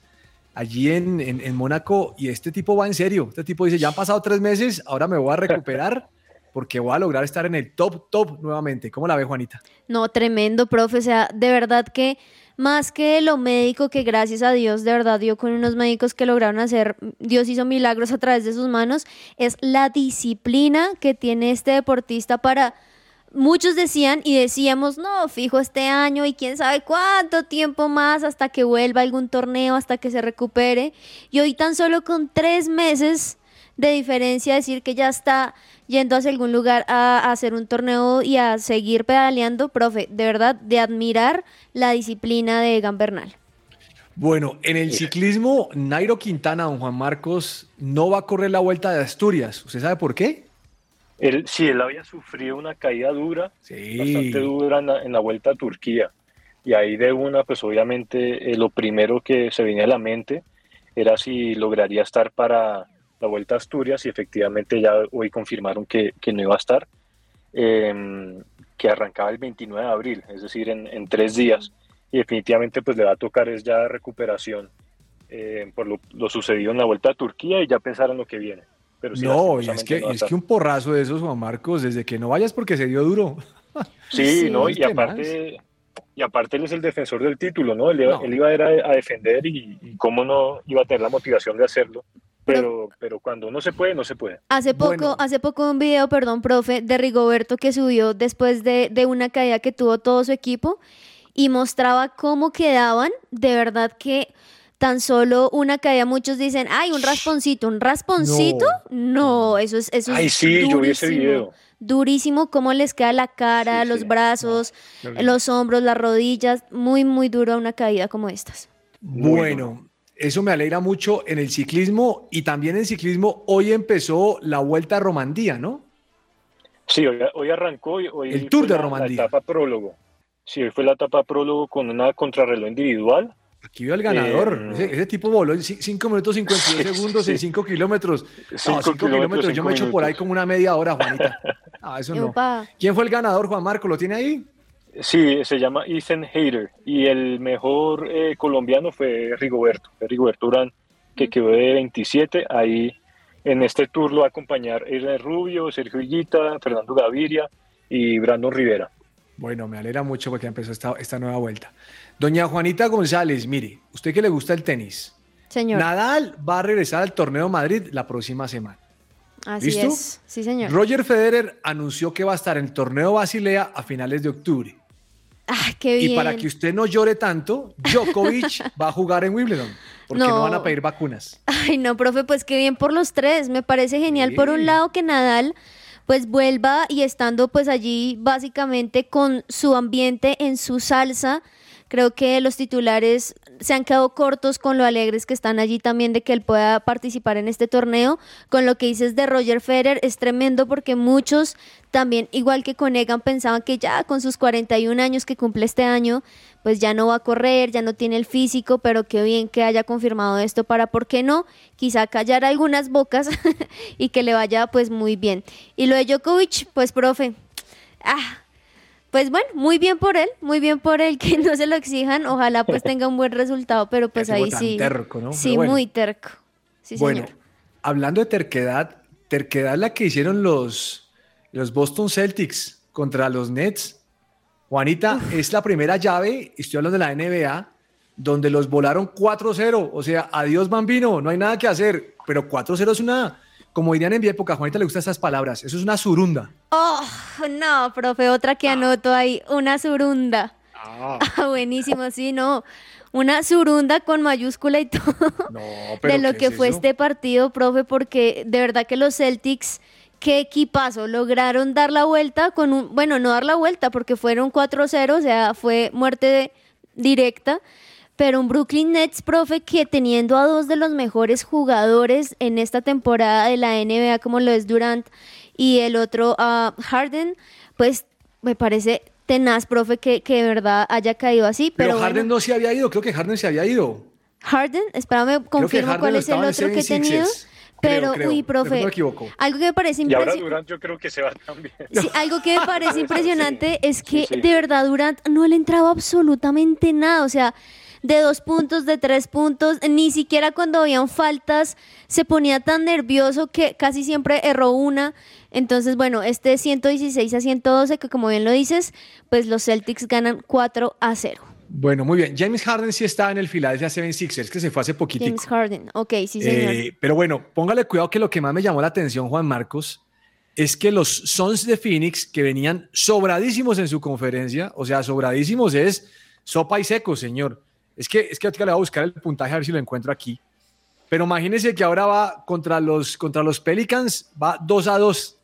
allí en, en, en Mónaco? Y este tipo va en serio. Este tipo dice, ya han pasado tres meses, ahora me voy a recuperar porque voy a lograr estar en el top, top nuevamente. ¿Cómo la ve, Juanita? No, tremendo, profe. O sea, de verdad que más que lo médico, que gracias a Dios, de verdad dio con unos médicos que lograron hacer, Dios hizo milagros a través de sus manos, es la disciplina que tiene este deportista para... Muchos decían y decíamos, no, fijo este año y quién sabe cuánto tiempo más hasta que vuelva algún torneo, hasta que se recupere. Y hoy tan solo con tres meses de diferencia decir que ya está yendo hacia algún lugar a, a, hacer un torneo y a seguir pedaleando, profe, de verdad, de admirar la disciplina de Egan Bernal. Bueno, en el ciclismo, Nairo Quintana, don Juan Marcos, no va a correr la vuelta de Asturias. ¿Usted sabe por qué? Él, sí, él había sufrido una caída dura, sí. bastante dura en la, en la, vuelta a Turquía. Y ahí de una, pues obviamente eh, lo primero que se venía a la mente era si lograría estar para la Vuelta a Asturias y efectivamente ya hoy confirmaron que, que no iba a estar, eh, que arrancaba el 29 de abril, es decir, en, en, tres días. Y definitivamente pues le va a tocar es ya recuperación eh, por lo, lo, sucedido en la Vuelta a Turquía y ya pensar en lo que viene. Pero sí, no, es que, no es que un porrazo de esos, Juan Marcos, desde que no vayas porque se dio duro. Sí, sí no, y aparte... Y aparte él es el defensor del título, ¿no? Él, no. él iba a, ir a, a defender y, y, cómo no iba a tener la motivación de hacerlo pero, pero cuando no se puede, no se puede. Hace poco, bueno. hace poco un video, perdón, profe, de Rigoberto que subió después de, de, una caída que tuvo todo su equipo y mostraba cómo quedaban, de verdad que tan solo una caída, muchos dicen, ay, un rasponcito, un rasponcito, no, no eso es, eso ay, es sí, durísimo. yo vi ese video. Durísimo cómo les queda la cara, sí, los sí. brazos, no, los hombros, las rodillas, muy, muy dura una caída como estas. Bueno, eso me alegra mucho en el ciclismo y también en ciclismo hoy empezó la Vuelta a Romandía, ¿no? Sí, hoy, hoy arrancó. Hoy el Tour de la, Romandía. La etapa prólogo. Sí, hoy fue la etapa prólogo con una contrarreloj individual. Aquí veo el ganador. Eh, ese, ese, tipo voló en 5 minutos 52 sí, segundos sí. en 5 kilómetros. 5 no, kilómetros, kilómetros yo me echo por ahí como una media hora, Juanita. Ah, eso no. ¿Quién fue el ganador, Juan Marco? ¿Lo tiene ahí? Sí, se llama Ethan Hayter y el mejor eh, colombiano fue Rigoberto, Rigoberto Urán, que quedó de 27. Ahí en este tour lo va a acompañar Ernest Rubio, Sergio Higuita, Fernando Gaviria y Brandon Rivera. Bueno, me alegra mucho porque empezó esta, esta nueva vuelta. Doña Juanita González, mire, usted que le gusta el tenis. Señor. Nadal va a regresar al torneo Madrid la próxima semana. Así ¿Listo? es. Sí, señor. Roger Federer anunció que va a estar en el torneo Basilea a finales de octubre. Ah, qué bien. Y para que usted no llore tanto, Djokovic va a jugar en Wimbledon. Porque no. no. van a pedir vacunas. Ay, no, profe, pues qué bien por los tres. Me parece genial. Sí. Por un lado, que Nadal pues vuelva y estando pues allí básicamente con su ambiente en su salsa. Creo que los titulares se han quedado cortos con lo alegres que están allí también de que él pueda participar en este torneo. Con lo que dices de Roger Federer es tremendo porque muchos también, igual que con Egan, pensaban que ya con sus 41 años que cumple este año, pues ya no va a correr, ya no tiene el físico, pero qué bien que haya confirmado esto para, ¿por qué no? Quizá callar algunas bocas y que le vaya pues muy bien. Y lo de Djokovic, pues profe, ah, pues bueno, muy bien por él, muy bien por él que no se lo exijan, ojalá pues tenga un buen resultado, pero pues ahí sí. Terco, ¿no? Sí, bueno. muy terco. Sí, bueno, señor. hablando de terquedad, terquedad la que hicieron los, los Boston Celtics contra los Nets. Juanita, Uf. es la primera llave, estoy hablando de la NBA, donde los volaron 4-0. O sea, adiós bambino, no hay nada que hacer. Pero 4-0 es una, como dirían en mi época, Juanita le gustan esas palabras, eso es una surunda. Oh, no, profe, otra que anoto ahí, una surunda. Ah, ah buenísimo, sí, no. Una surunda con mayúscula y todo no, de lo que es fue eso? este partido, profe, porque de verdad que los Celtics qué equipazo, lograron dar la vuelta con un, bueno, no dar la vuelta porque fueron 4-0, o sea, fue muerte directa, Pero un Brooklyn Nets, profe, que teniendo a dos de los mejores jugadores en esta temporada de la NBA, como lo es Durant y el otro a Harden, pues me parece tenaz, profe, que, que de verdad haya caído así. Pero, Pero, Harden bueno, no se había ido, creo que Harden se había ido. Harden, espérame, confirmo cuál es el otro que he 76ers. tenido. Creo, Pero, creo, uy, pero no profe, me equivoco. algo que me parece impresionante. Durant yo creo que se va también. Sí, algo que me parece impresionante es que sí. de verdad Durant no le entraba absolutamente nada, o sea, de dos puntos, de tres puntos, ni siquiera cuando habían faltas se ponía tan nervioso que casi siempre erró una. Entonces, bueno, este 116 a 112, que como bien lo dices, pues los Celtics ganan 4 a 0. Bueno, muy bien. James Harden sí está en el Philadelphia 76ers, que se fue hace poquito. James Harden, ok, sí señor. Eh, pero bueno, póngale cuidado que lo que más me llamó la atención, Juan Marcos, es que los Suns de Phoenix, que venían sobradísimos en su conferencia, o sea, sobradísimos es sopa y seco, señor. Es que, es que ahorita le voy a buscar el puntaje a ver si lo encuentro aquí. Pero imagínense que ahora va contra los, contra los Pelicans, va 2 a 2.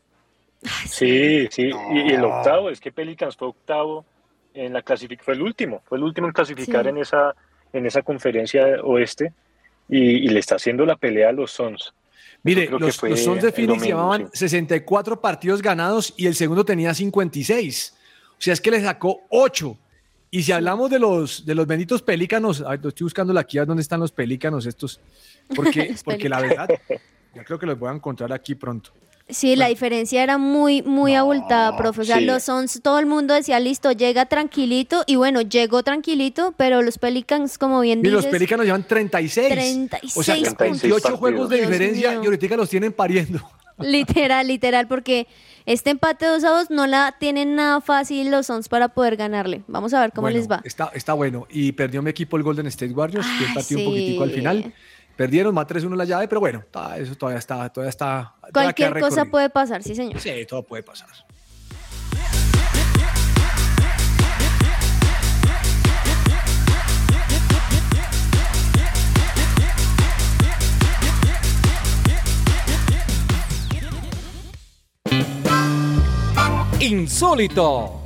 Sí, sí. Y, y el octavo, es que Pelicans fue octavo en la clasificación, fue el último, fue el último en clasificar Sí. en, esa, en esa conferencia oeste y, y le está haciendo la pelea a los Suns. Mire, los, los Suns de Phoenix domingo, llevaban 64 partidos ganados y el segundo tenía 56. O sea, es que le sacó 8. Y si hablamos de los, de los benditos pelícanos, estoy buscando aquí a dónde están los pelícanos estos, porque, porque la verdad, ya creo que los voy a encontrar aquí pronto. Sí, la diferencia era muy, muy abultada, profe. O sea, sí. los Suns, todo el mundo decía, listo, llega tranquilito. Y bueno, llegó tranquilito, pero los Pelicans, como bien Y los dices... pelícanos llevan 36. 36 o sea, puntos. 28 juegos de Dios diferencia mío. y ahorita los tienen pariendo. Literal, literal, porque este empate 2 a 2 no la tienen nada fácil los Suns para poder ganarle. Vamos a ver cómo Bueno, les va. Está, está bueno. Y perdió mi equipo el Golden State Warriors, que partido un poquitico al final. Perdieron más 3-1 la llave, pero bueno, eso todavía está, todavía está. todavía Cualquier cosa recorrido. puede pasar, sí, señor. Sí, todo puede pasar. Insólito.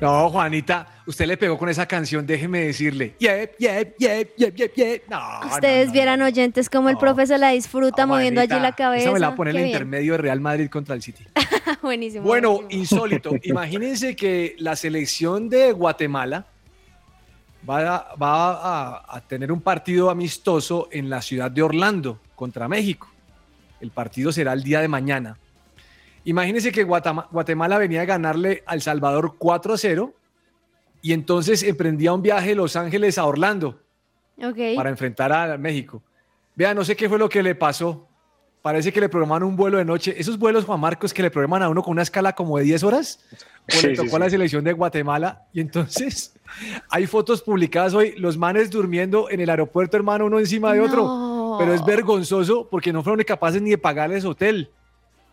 No, Juanita, usted le pegó con esa canción, déjeme decirle. Yep, yep, yep, yep, yep, yep. No, Ustedes vieran oyentes como el profe se la disfruta moviendo allí la cabeza. Esa me la va a poner Qué el bien. intermedio de Real Madrid contra el City. buenísimo. Bueno, buenísimo. insólito. Imagínense que la selección de Guatemala va, a, va a- a tener un partido amistoso en la ciudad de Orlando contra México. El partido será el día de mañana. Imagínense que Guatemala venía a ganarle al Salvador 4 a 0 y entonces emprendía un viaje de Los Ángeles a Orlando para enfrentar a México. Vea, no sé qué fue lo que le pasó. Parece que le programaron un vuelo de noche. Esos vuelos, Juan Marcos, que le programan a uno con una escala como de 10 horas, pues Sí, le sí, tocó a la sí. selección de Guatemala. Y entonces hay fotos publicadas hoy, los manes durmiendo en el aeropuerto, hermano, uno encima de otro. No. Pero es vergonzoso porque no fueron capaces ni de pagarles hotel.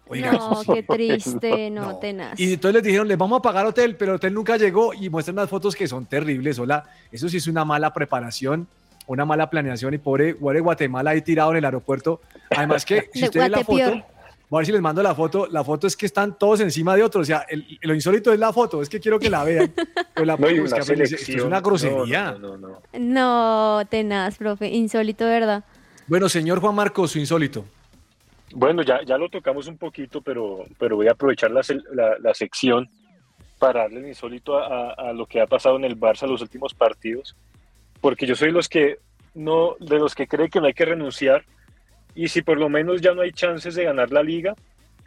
Oiga, No, qué triste, no, tenaz. y entonces les dijeron, les vamos a pagar hotel, pero el hotel nunca llegó y muestran unas fotos que son terribles. Hola, eso sí es una mala preparación, una mala planeación y pobre, pobre Guatemala ahí tirado en el aeropuerto. Además que si usted ve la foto, a ver si les mando la foto, la foto es que están todos encima de otros. O sea, el- lo insólito es la foto, es que quiero que la vean. Pero la No, una es una grosería. No, no, no, no. No, tenaz, profe. Insólito, ¿verdad? Bueno, señor Juan Marcos, su insólito. Bueno, ya, ya lo tocamos un poquito, pero, pero voy a aprovechar la, la- sección para darle el insólito a, a- a lo que ha pasado en el Barça los últimos partidos, porque yo soy los que no, de los que cree que no hay que renunciar, y si por lo menos ya no hay chances de ganar la liga,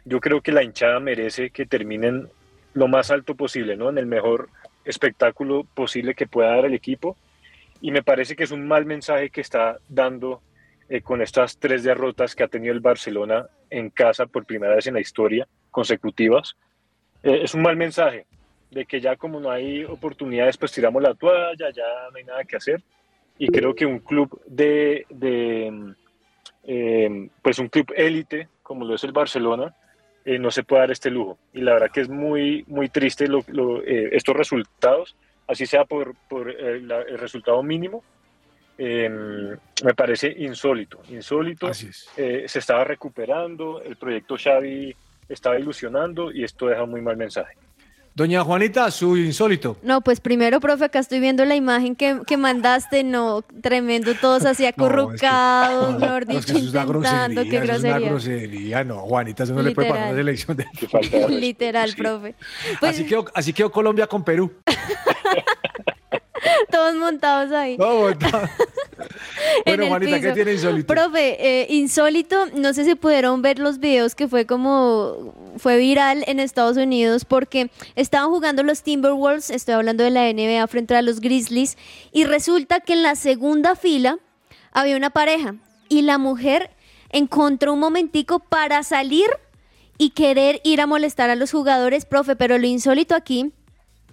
yo creo que la hinchada merece que terminen lo más alto posible, ¿no? En el mejor espectáculo posible que pueda dar el equipo, y me parece que es un mal mensaje que está dando eh, con estas tres derrotas que ha tenido el Barcelona en casa por primera vez en la historia, consecutivas. Eh, es un mal mensaje de que ya como no hay oportunidades, pues tiramos la toalla, ya no hay nada que hacer. Y creo que un club de, mm, eh, pues un club élite, como lo es el Barcelona, no se puede dar este lujo. Y la verdad que es muy, muy triste estos resultados, así sea por, por el resultado mínimo, eh, me parece insólito, insólito. Eh, se estaba recuperando, el proyecto Xavi estaba ilusionando y esto deja un muy mal mensaje. Doña Juanita, su insólito. No, pues primero, profe, acá estoy viendo la imagen que, que mandaste, no, tremendo, todos así acurrucados, No, mejor es dicho, que eso es una intentando, grosería, qué eso es una grosería. grosería. No, Juanita, eso no le puede pasar a una Literal. selección de... Literal, profe. Pues así, quedó, así quedó Colombia con Perú. todos montados ahí. No, montados. en Bueno, Juanita, ¿qué tiene insólito? Profe, eh, insólito, no sé si pudieron ver los videos que fue como, fue viral en Estados Unidos porque estaban jugando los Timberwolves, estoy hablando de la NBA frente a los Grizzlies, y resulta que en la segunda fila había una pareja y la mujer encontró un momentico para salir y querer ir a molestar a los jugadores, profe, pero lo insólito aquí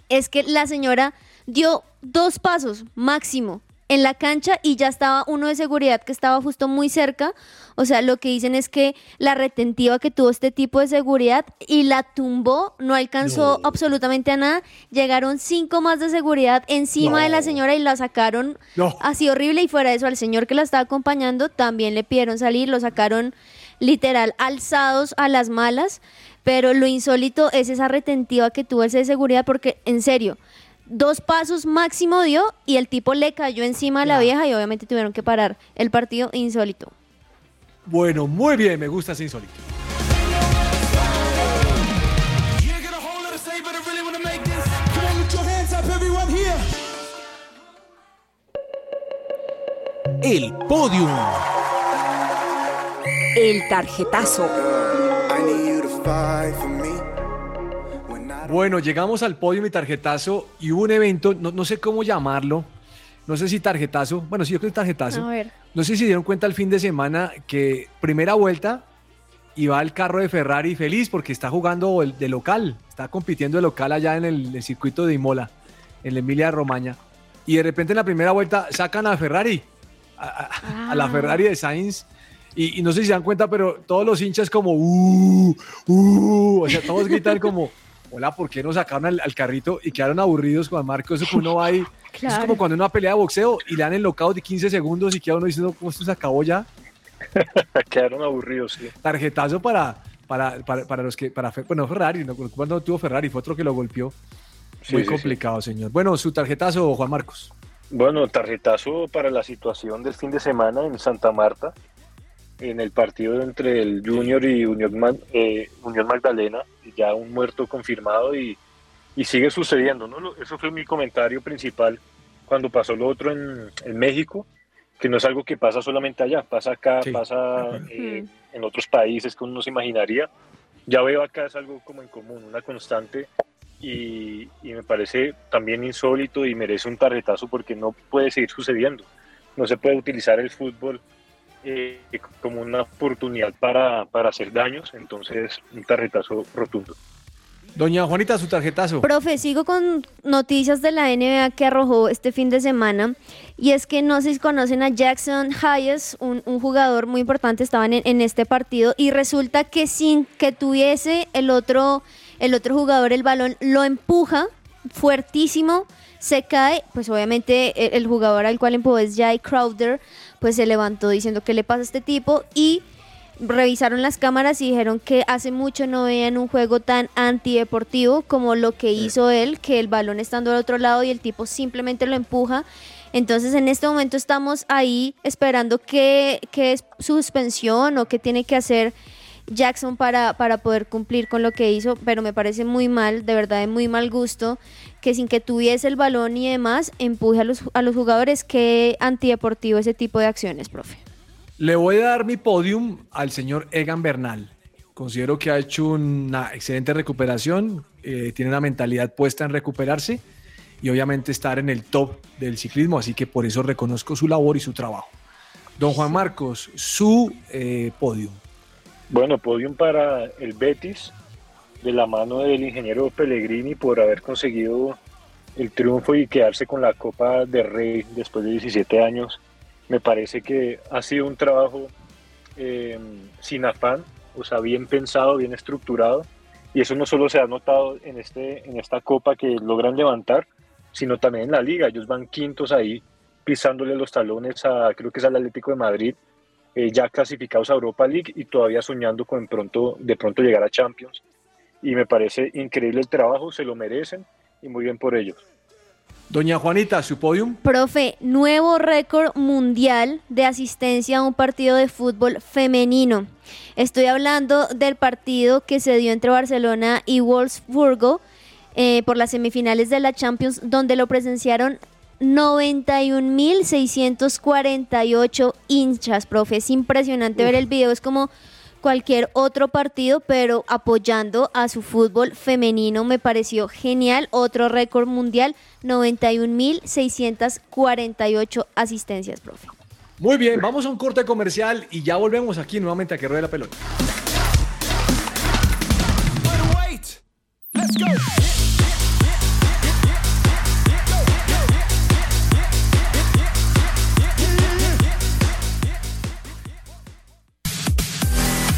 es que la señora dio dos pasos máximo en la cancha y ya estaba uno de seguridad que estaba justo muy cerca. O sea, lo que dicen es que la retentiva que tuvo este tipo de seguridad y la tumbó, no alcanzó absolutamente a nada. Llegaron cinco más de seguridad encima de la señora y la sacaron No. así horrible. Y fuera de eso, al señor que la estaba acompañando también le pidieron salir, lo sacaron literal alzados a las malas. Pero lo insólito es esa retentiva que tuvo ese de seguridad porque, en serio, dos pasos máximo dio y el tipo le cayó encima a la vieja y obviamente tuvieron que parar el partido insólito. Bueno, muy bien, me gusta ese insólito. El podium. El Bueno, llegamos al podio mi tarjetazo y hubo un evento, no, no sé cómo llamarlo, no sé si tarjetazo, bueno, sí, yo creo que tarjetazo. A ver. No sé si dieron cuenta el fin de semana que primera vuelta iba el carro de Ferrari feliz porque está jugando de local, está compitiendo de local allá en el, el circuito de Imola, en la Emilia Romagna. Y de repente en la primera vuelta sacan a Ferrari, a, la Ferrari de Sainz. Y, y no sé si se dan cuenta, pero todos los hinchas como, uh, uh, o sea, todos gritan como, hola, ¿por qué no sacaron al, al carrito? Y quedaron aburridos con Marco, eso que uno va ahí. Es como cuando uno pelea de boxeo y le dan el knockout de 15 segundos y queda uno diciendo, ¿cómo esto se acabó ya? Quedaron aburridos, sí. Tarjetazo para, para, para, para los que, para, bueno, Ferrari, no, cuando tuvo Ferrari, fue otro que lo golpeó. Sí, Muy sí, complicado, señor. Bueno, su tarjetazo, Juan Marcos. Bueno, tarjetazo para la situación del fin de semana en Santa Marta, en el partido entre el Junior y Unión, eh, Unión Magdalena, ya un muerto confirmado y, y sigue sucediendo, ¿no? Eso fue mi comentario principal cuando pasó lo otro en, en México, que no es algo que pasa solamente allá, pasa acá, Sí. pasa eh, en otros países que uno no se imaginaría. Ya veo acá es algo como en común, una constante y, y me parece también insólito y merece un tarjetazo porque no puede seguir sucediendo. No se puede utilizar el fútbol eh, como una oportunidad para, para hacer daños, entonces un tarjetazo rotundo. Doña Juanita, su tarjetazo. Profe, sigo con noticias de la NBA que arrojó este fin de semana. Y es que no sé si conocen a Jackson Hayes, un, un jugador muy importante, estaban en, en este partido. Y resulta que sin que tuviese el otro, el otro jugador el balón, lo empuja fuertísimo, se cae. Pues obviamente el, el jugador al cual empujó es Jay Crowder, pues se levantó diciendo qué le pasa a este tipo. Y revisaron las cámaras y dijeron que hace mucho no veían un juego tan antideportivo como lo que hizo él, que el balón estando al otro lado y el tipo simplemente lo empuja. Entonces en este momento estamos ahí esperando qué, qué es suspensión o qué tiene que hacer Jackson para, para poder cumplir con lo que hizo, pero me parece muy mal, de verdad de muy mal gusto, que sin que tuviese el balón y demás, empuje a los, a los jugadores. Qué antideportivo ese tipo de acciones, profe. Le voy a dar mi podium al señor Egan Bernal. Considero que ha hecho una excelente recuperación, eh, tiene una mentalidad puesta en recuperarse y obviamente estar en el top del ciclismo, así que por eso reconozco su labor y su trabajo. Don Juan Marcos, su eh, podium. Bueno, podium para el Betis, de la mano del ingeniero Pellegrini por haber conseguido el triunfo y quedarse con la Copa de Rey después de 17 años. Me parece que ha sido un trabajo eh, sin afán, o sea, bien pensado, bien estructurado, y eso no solo se ha notado en, este, en esta Copa que logran levantar, sino también en la liga. Ellos van quintos ahí, pisándole los talones a, creo que es al Atlético de Madrid, eh, ya clasificados a Europa League y todavía soñando con pronto, de pronto llegar a Champions. y me parece increíble el trabajo, se lo merecen y muy bien por ellos. Doña Juanita, su podium. Profe, nuevo récord mundial de asistencia a un partido de fútbol femenino. Estoy hablando del partido que se dio entre Barcelona y Wolfsburgo eh, por las semifinales de la Champions, donde lo presenciaron 91.648 hinchas, profe. Es impresionante ver el video, es como cualquier otro partido, pero apoyando a su fútbol femenino me pareció genial. Otro récord mundial, 91.648 asistencias, profe. Muy bien, vamos a un corte comercial y ya volvemos aquí nuevamente a que ruede la pelota.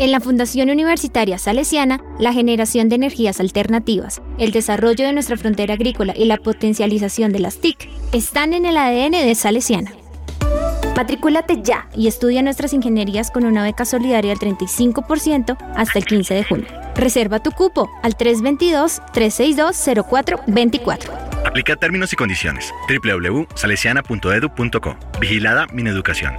En la Fundación Universitaria Salesiana, la generación de energías alternativas, el desarrollo de nuestra frontera agrícola y la potencialización de las TIC están en el ADN de Salesiana. Matricúlate ya y estudia nuestras ingenierías con una beca solidaria del 35% hasta el 15 de junio. Reserva tu cupo al 322-362-0424. Aplica términos y condiciones. www.salesiana.edu.co. Vigilada Mineducación.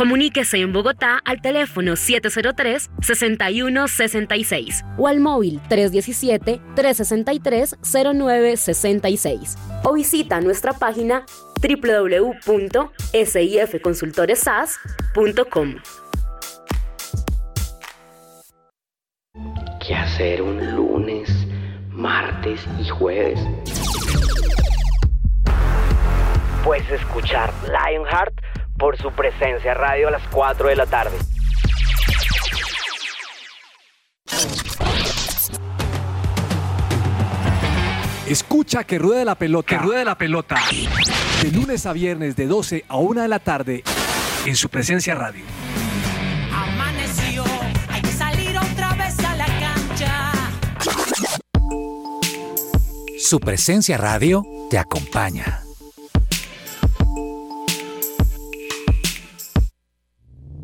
Comuníquese en Bogotá al teléfono 703-6166 o al móvil 317-363-0966 o visita nuestra página www.sifconsultoresas.com. ¿Qué hacer un lunes, martes y jueves? Puedes escuchar Lionheart por su presencia radio a las 4 de la tarde. Escucha que ruede la pelota. Que ruede la pelota. De lunes a viernes de 12 a 1 de la tarde en su presencia radio. Amaneció, hay que salir otra vez a la cancha. Su presencia radio te acompaña.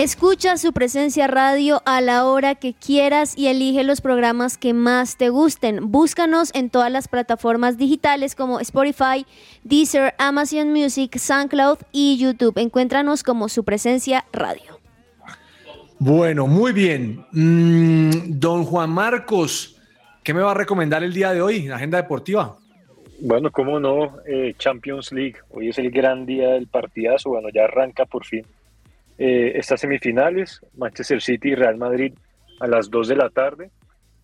Escucha su presencia radio a la hora que quieras y elige los programas que más te gusten. Búscanos en todas las plataformas digitales como Spotify, Deezer, Amazon Music, SoundCloud y YouTube. Encuéntranos como su presencia radio. Bueno, muy bien. Mm, don Juan Marcos, ¿qué me va a recomendar el día de hoy en Agenda Deportiva? Bueno, cómo no, eh, Champions League. Hoy es el gran día del partidazo. Bueno, ya arranca por fin eh, estas semifinales, Manchester City y Real Madrid a las 2 de la tarde.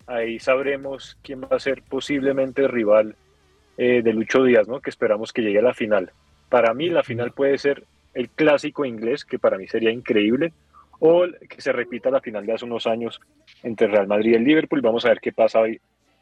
Ahí sabremos quién va a ser posiblemente rival eh, de Lucho Díaz, ¿no? que esperamos que llegue a la final. Para mí la final puede ser el clásico inglés, que para mí sería increíble, o que se repita la final de hace unos años entre Real Madrid y el Liverpool. Vamos a ver qué pasa hoy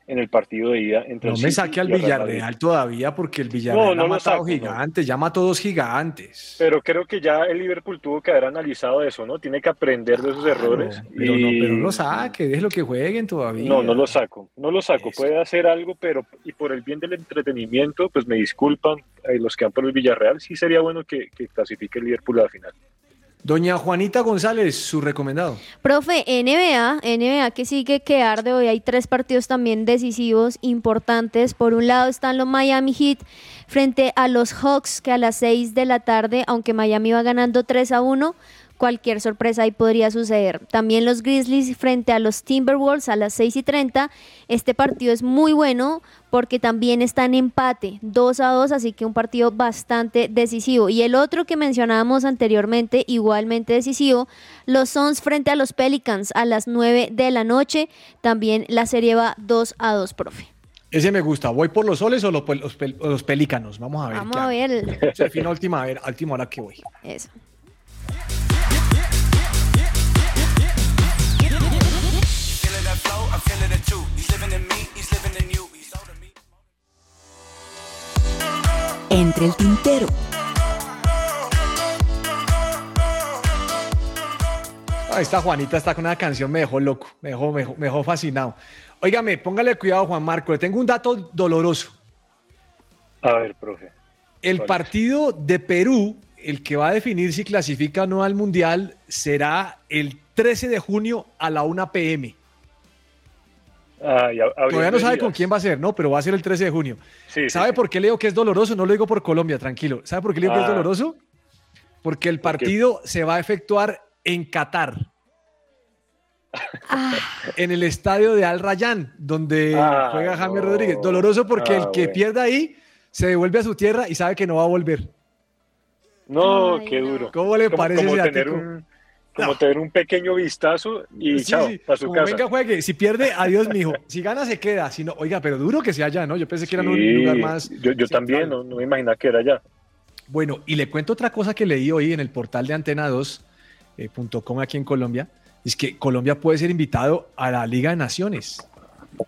en el partido de ida entre No me saque al. Villarreal todavía porque el Villarreal No, no ha matado saco, no. gigantes, ya mató dos gigantes. Pero creo que ya el Liverpool tuvo que haber analizado eso, ¿no? Tiene que aprender de esos errores. Pero, no, y- pero no lo saque, déjelo que jueguen todavía. No, no lo saco, no lo saco. Puede hacer algo, pero y por el bien del entretenimiento, pues me disculpan eh, los que van por el Villarreal. Sí sería bueno que, que clasifique el Liverpool a la final. Doña Juanita González, su recomendado. Profe, NBA, NBA que sigue que arde hoy. Hay tres partidos también decisivos, importantes. Por un lado están los Miami Heat frente a los Hawks, que a las 6 de la tarde, aunque Miami va ganando 3 a 1, cualquier sorpresa ahí podría suceder. También los Grizzlies frente a los Timberwolves a las 6 y 30. Este partido es muy bueno porque también está en empate, 2 a 2, así que un partido bastante decisivo. Y el otro que mencionábamos anteriormente, igualmente decisivo, los Suns frente a los Pelicans a las 9 de la noche. También la serie va 2 a 2, profe. Ese me gusta. ¿Voy por los soles o los, pel- los pelícanos? Vamos a ver. Vamos a ver. Define a última, a ver, última hora que voy. Eso. Entre el tintero. Ahí está Juanita, está con una canción, me dejó loco, me dejó, me dejó, me dejó fascinado. Óigame, póngale cuidado, Juan Marco, le tengo un dato doloroso. A ver, profe. El partido de Perú, el que va a definir si clasifica o no al Mundial, será el 13 de junio a la 1 pm. Todavía no sabe con quién va a ser, ¿no? Pero va a ser el 13 de junio. Sí, ¿Sabe sí. por qué le digo que es doloroso? No lo digo por Colombia, tranquilo. ¿Sabe por qué le digo que es Ah. doloroso? Porque el partido se va a efectuar en Qatar. En el estadio de Al Rayyan, donde Ah, juega James no. Rodríguez. Doloroso porque Ah, el que bueno. pierda ahí se devuelve a su tierra y sabe que no va a volver. No, qué duro. ¿Cómo le Como- parece como ese tener un, como tener un pequeño vistazo y Sí, chao, sí, para su como casa. venga, juegue. Si pierde, adiós, mijo. Si gana, se queda. Si no, oiga, pero duro que sea allá, ¿no? Yo pensé que era en un Sí, lugar más. Yo, yo también, no, no me imaginaba que era allá. Bueno, y le cuento otra cosa que leí hoy en el portal de antena2.com aquí en Colombia. Es que Colombia puede ser invitado a la Liga de Naciones.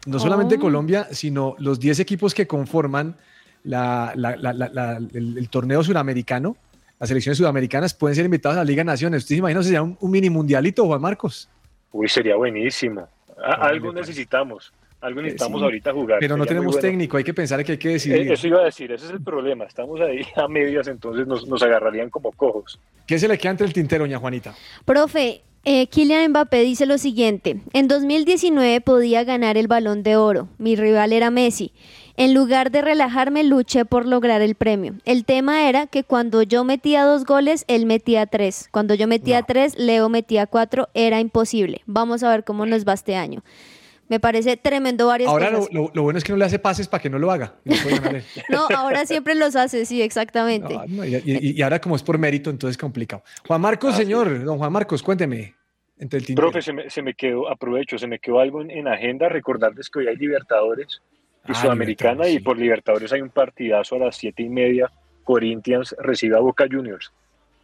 No solamente Oh. Colombia, sino los 10 equipos que conforman la- la- la- la- la- el, el torneo sudamericano. Las selecciones sudamericanas pueden ser invitadas a la Liga de Naciones. ¿Usted se imagina si sería un, un mini mundialito, Juan Marcos? Uy, sería buenísimo. Algo necesitamos. Algo necesitamos sí. ahorita jugar. Pero no tenemos bueno. técnico, hay que pensar que hay que decidir. Eh, Eso iba a decir, ese es el problema. Estamos ahí a medias, entonces nos, nos agarrarían como cojos. ¿Qué se le queda entre el tintero, doña Juanita? Profe, eh, Kylian Mbappé dice lo siguiente, en 2019 podía ganar el balón de oro, mi rival era Messi. En lugar de relajarme, luché por lograr el premio. El tema era que cuando yo metía dos goles, él metía tres. Cuando yo metía tres, Leo metía cuatro. Era imposible. Vamos a ver cómo nos va este año. Me parece tremendo varias Ahora lo, cosas. lo- lo bueno es que no le hace pases para que no lo haga. No, ahora siempre los hace, sí, exactamente. No, y, y- y ahora como es por mérito, entonces es complicado. Juan Marcos, Ah, señor, don Juan Marcos, cuénteme. Entre el. Profe, se me, se me quedó, aprovecho, se me quedó algo en, en agenda, recordarles que hoy hay Libertadores y Ah, Sudamericana Libertadores, y por Libertadores hay un partidazo a las siete y media, Corinthians recibe a Boca Juniors,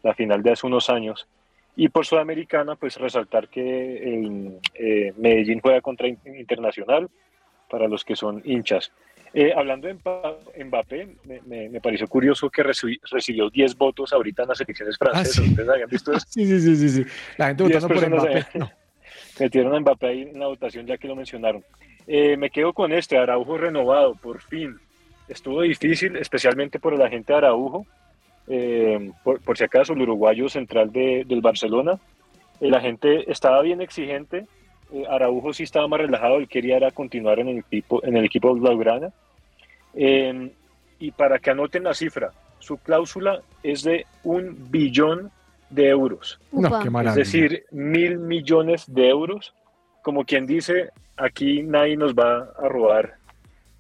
la final de hace unos años. Y por Sudamericana, pues resaltar que el, eh, Medellín juega contra In- Internacional, para los que son hinchas. Eh, hablando de Mbappé, me, me- me pareció curioso que reci- recibió 10 votos ahorita en las elecciones francesas. sí. ¿Ustedes habían visto eso? Sí, sí, sí, sí, sí. La gente 10 votando por Mbappé. No. Metieron a Mbappé ahí en la votación ya que lo mencionaron. Eh, me quedo con este, Araujo renovado, por fin. Estuvo difícil, especialmente por el agente Araujo. Eh, por, por si acaso, el uruguayo central de- del Barcelona. El agente estaba bien exigente. eh, Araujo sí estaba más relajado, él quería era continuar en el equipo, en el equipo blaugrana. Eh, y para que anoten la cifra, su cláusula es de un billón de euros. No, Es decir, mil millones de euros. Como quien dice, aquí nadie nos va a robar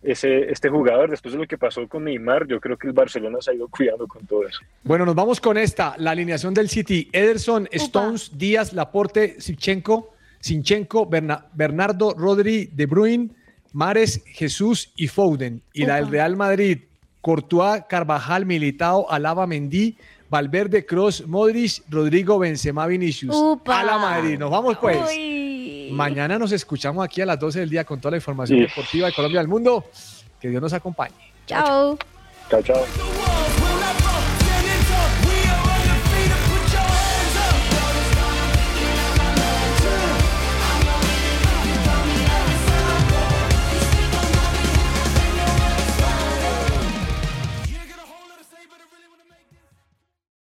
ese, este jugador. Después de lo que pasó con Neymar, yo creo que el Barcelona se ha ido cuidando con todo eso. Bueno, nos vamos con esta, la alineación del City. Ederson, Stones, Díaz, Laporte, Sinchenko, Sinchenko, Berna- Bernardo, Rodri, De Bruyne, Mares, Jesús y Foden. Y la del Real Madrid, Courtois, Carvajal, Militao, Alaba, Mendy, Valverde, Cross, Modric, Rodrigo, Benzema, Vinicius. Upa. A la Madrid, nos vamos pues. Uy. Mañana nos escuchamos aquí a las 12 del día con toda la información Sí. deportiva de Colombia y del mundo. Que Dios nos acompañe. Chao. Chao, chao.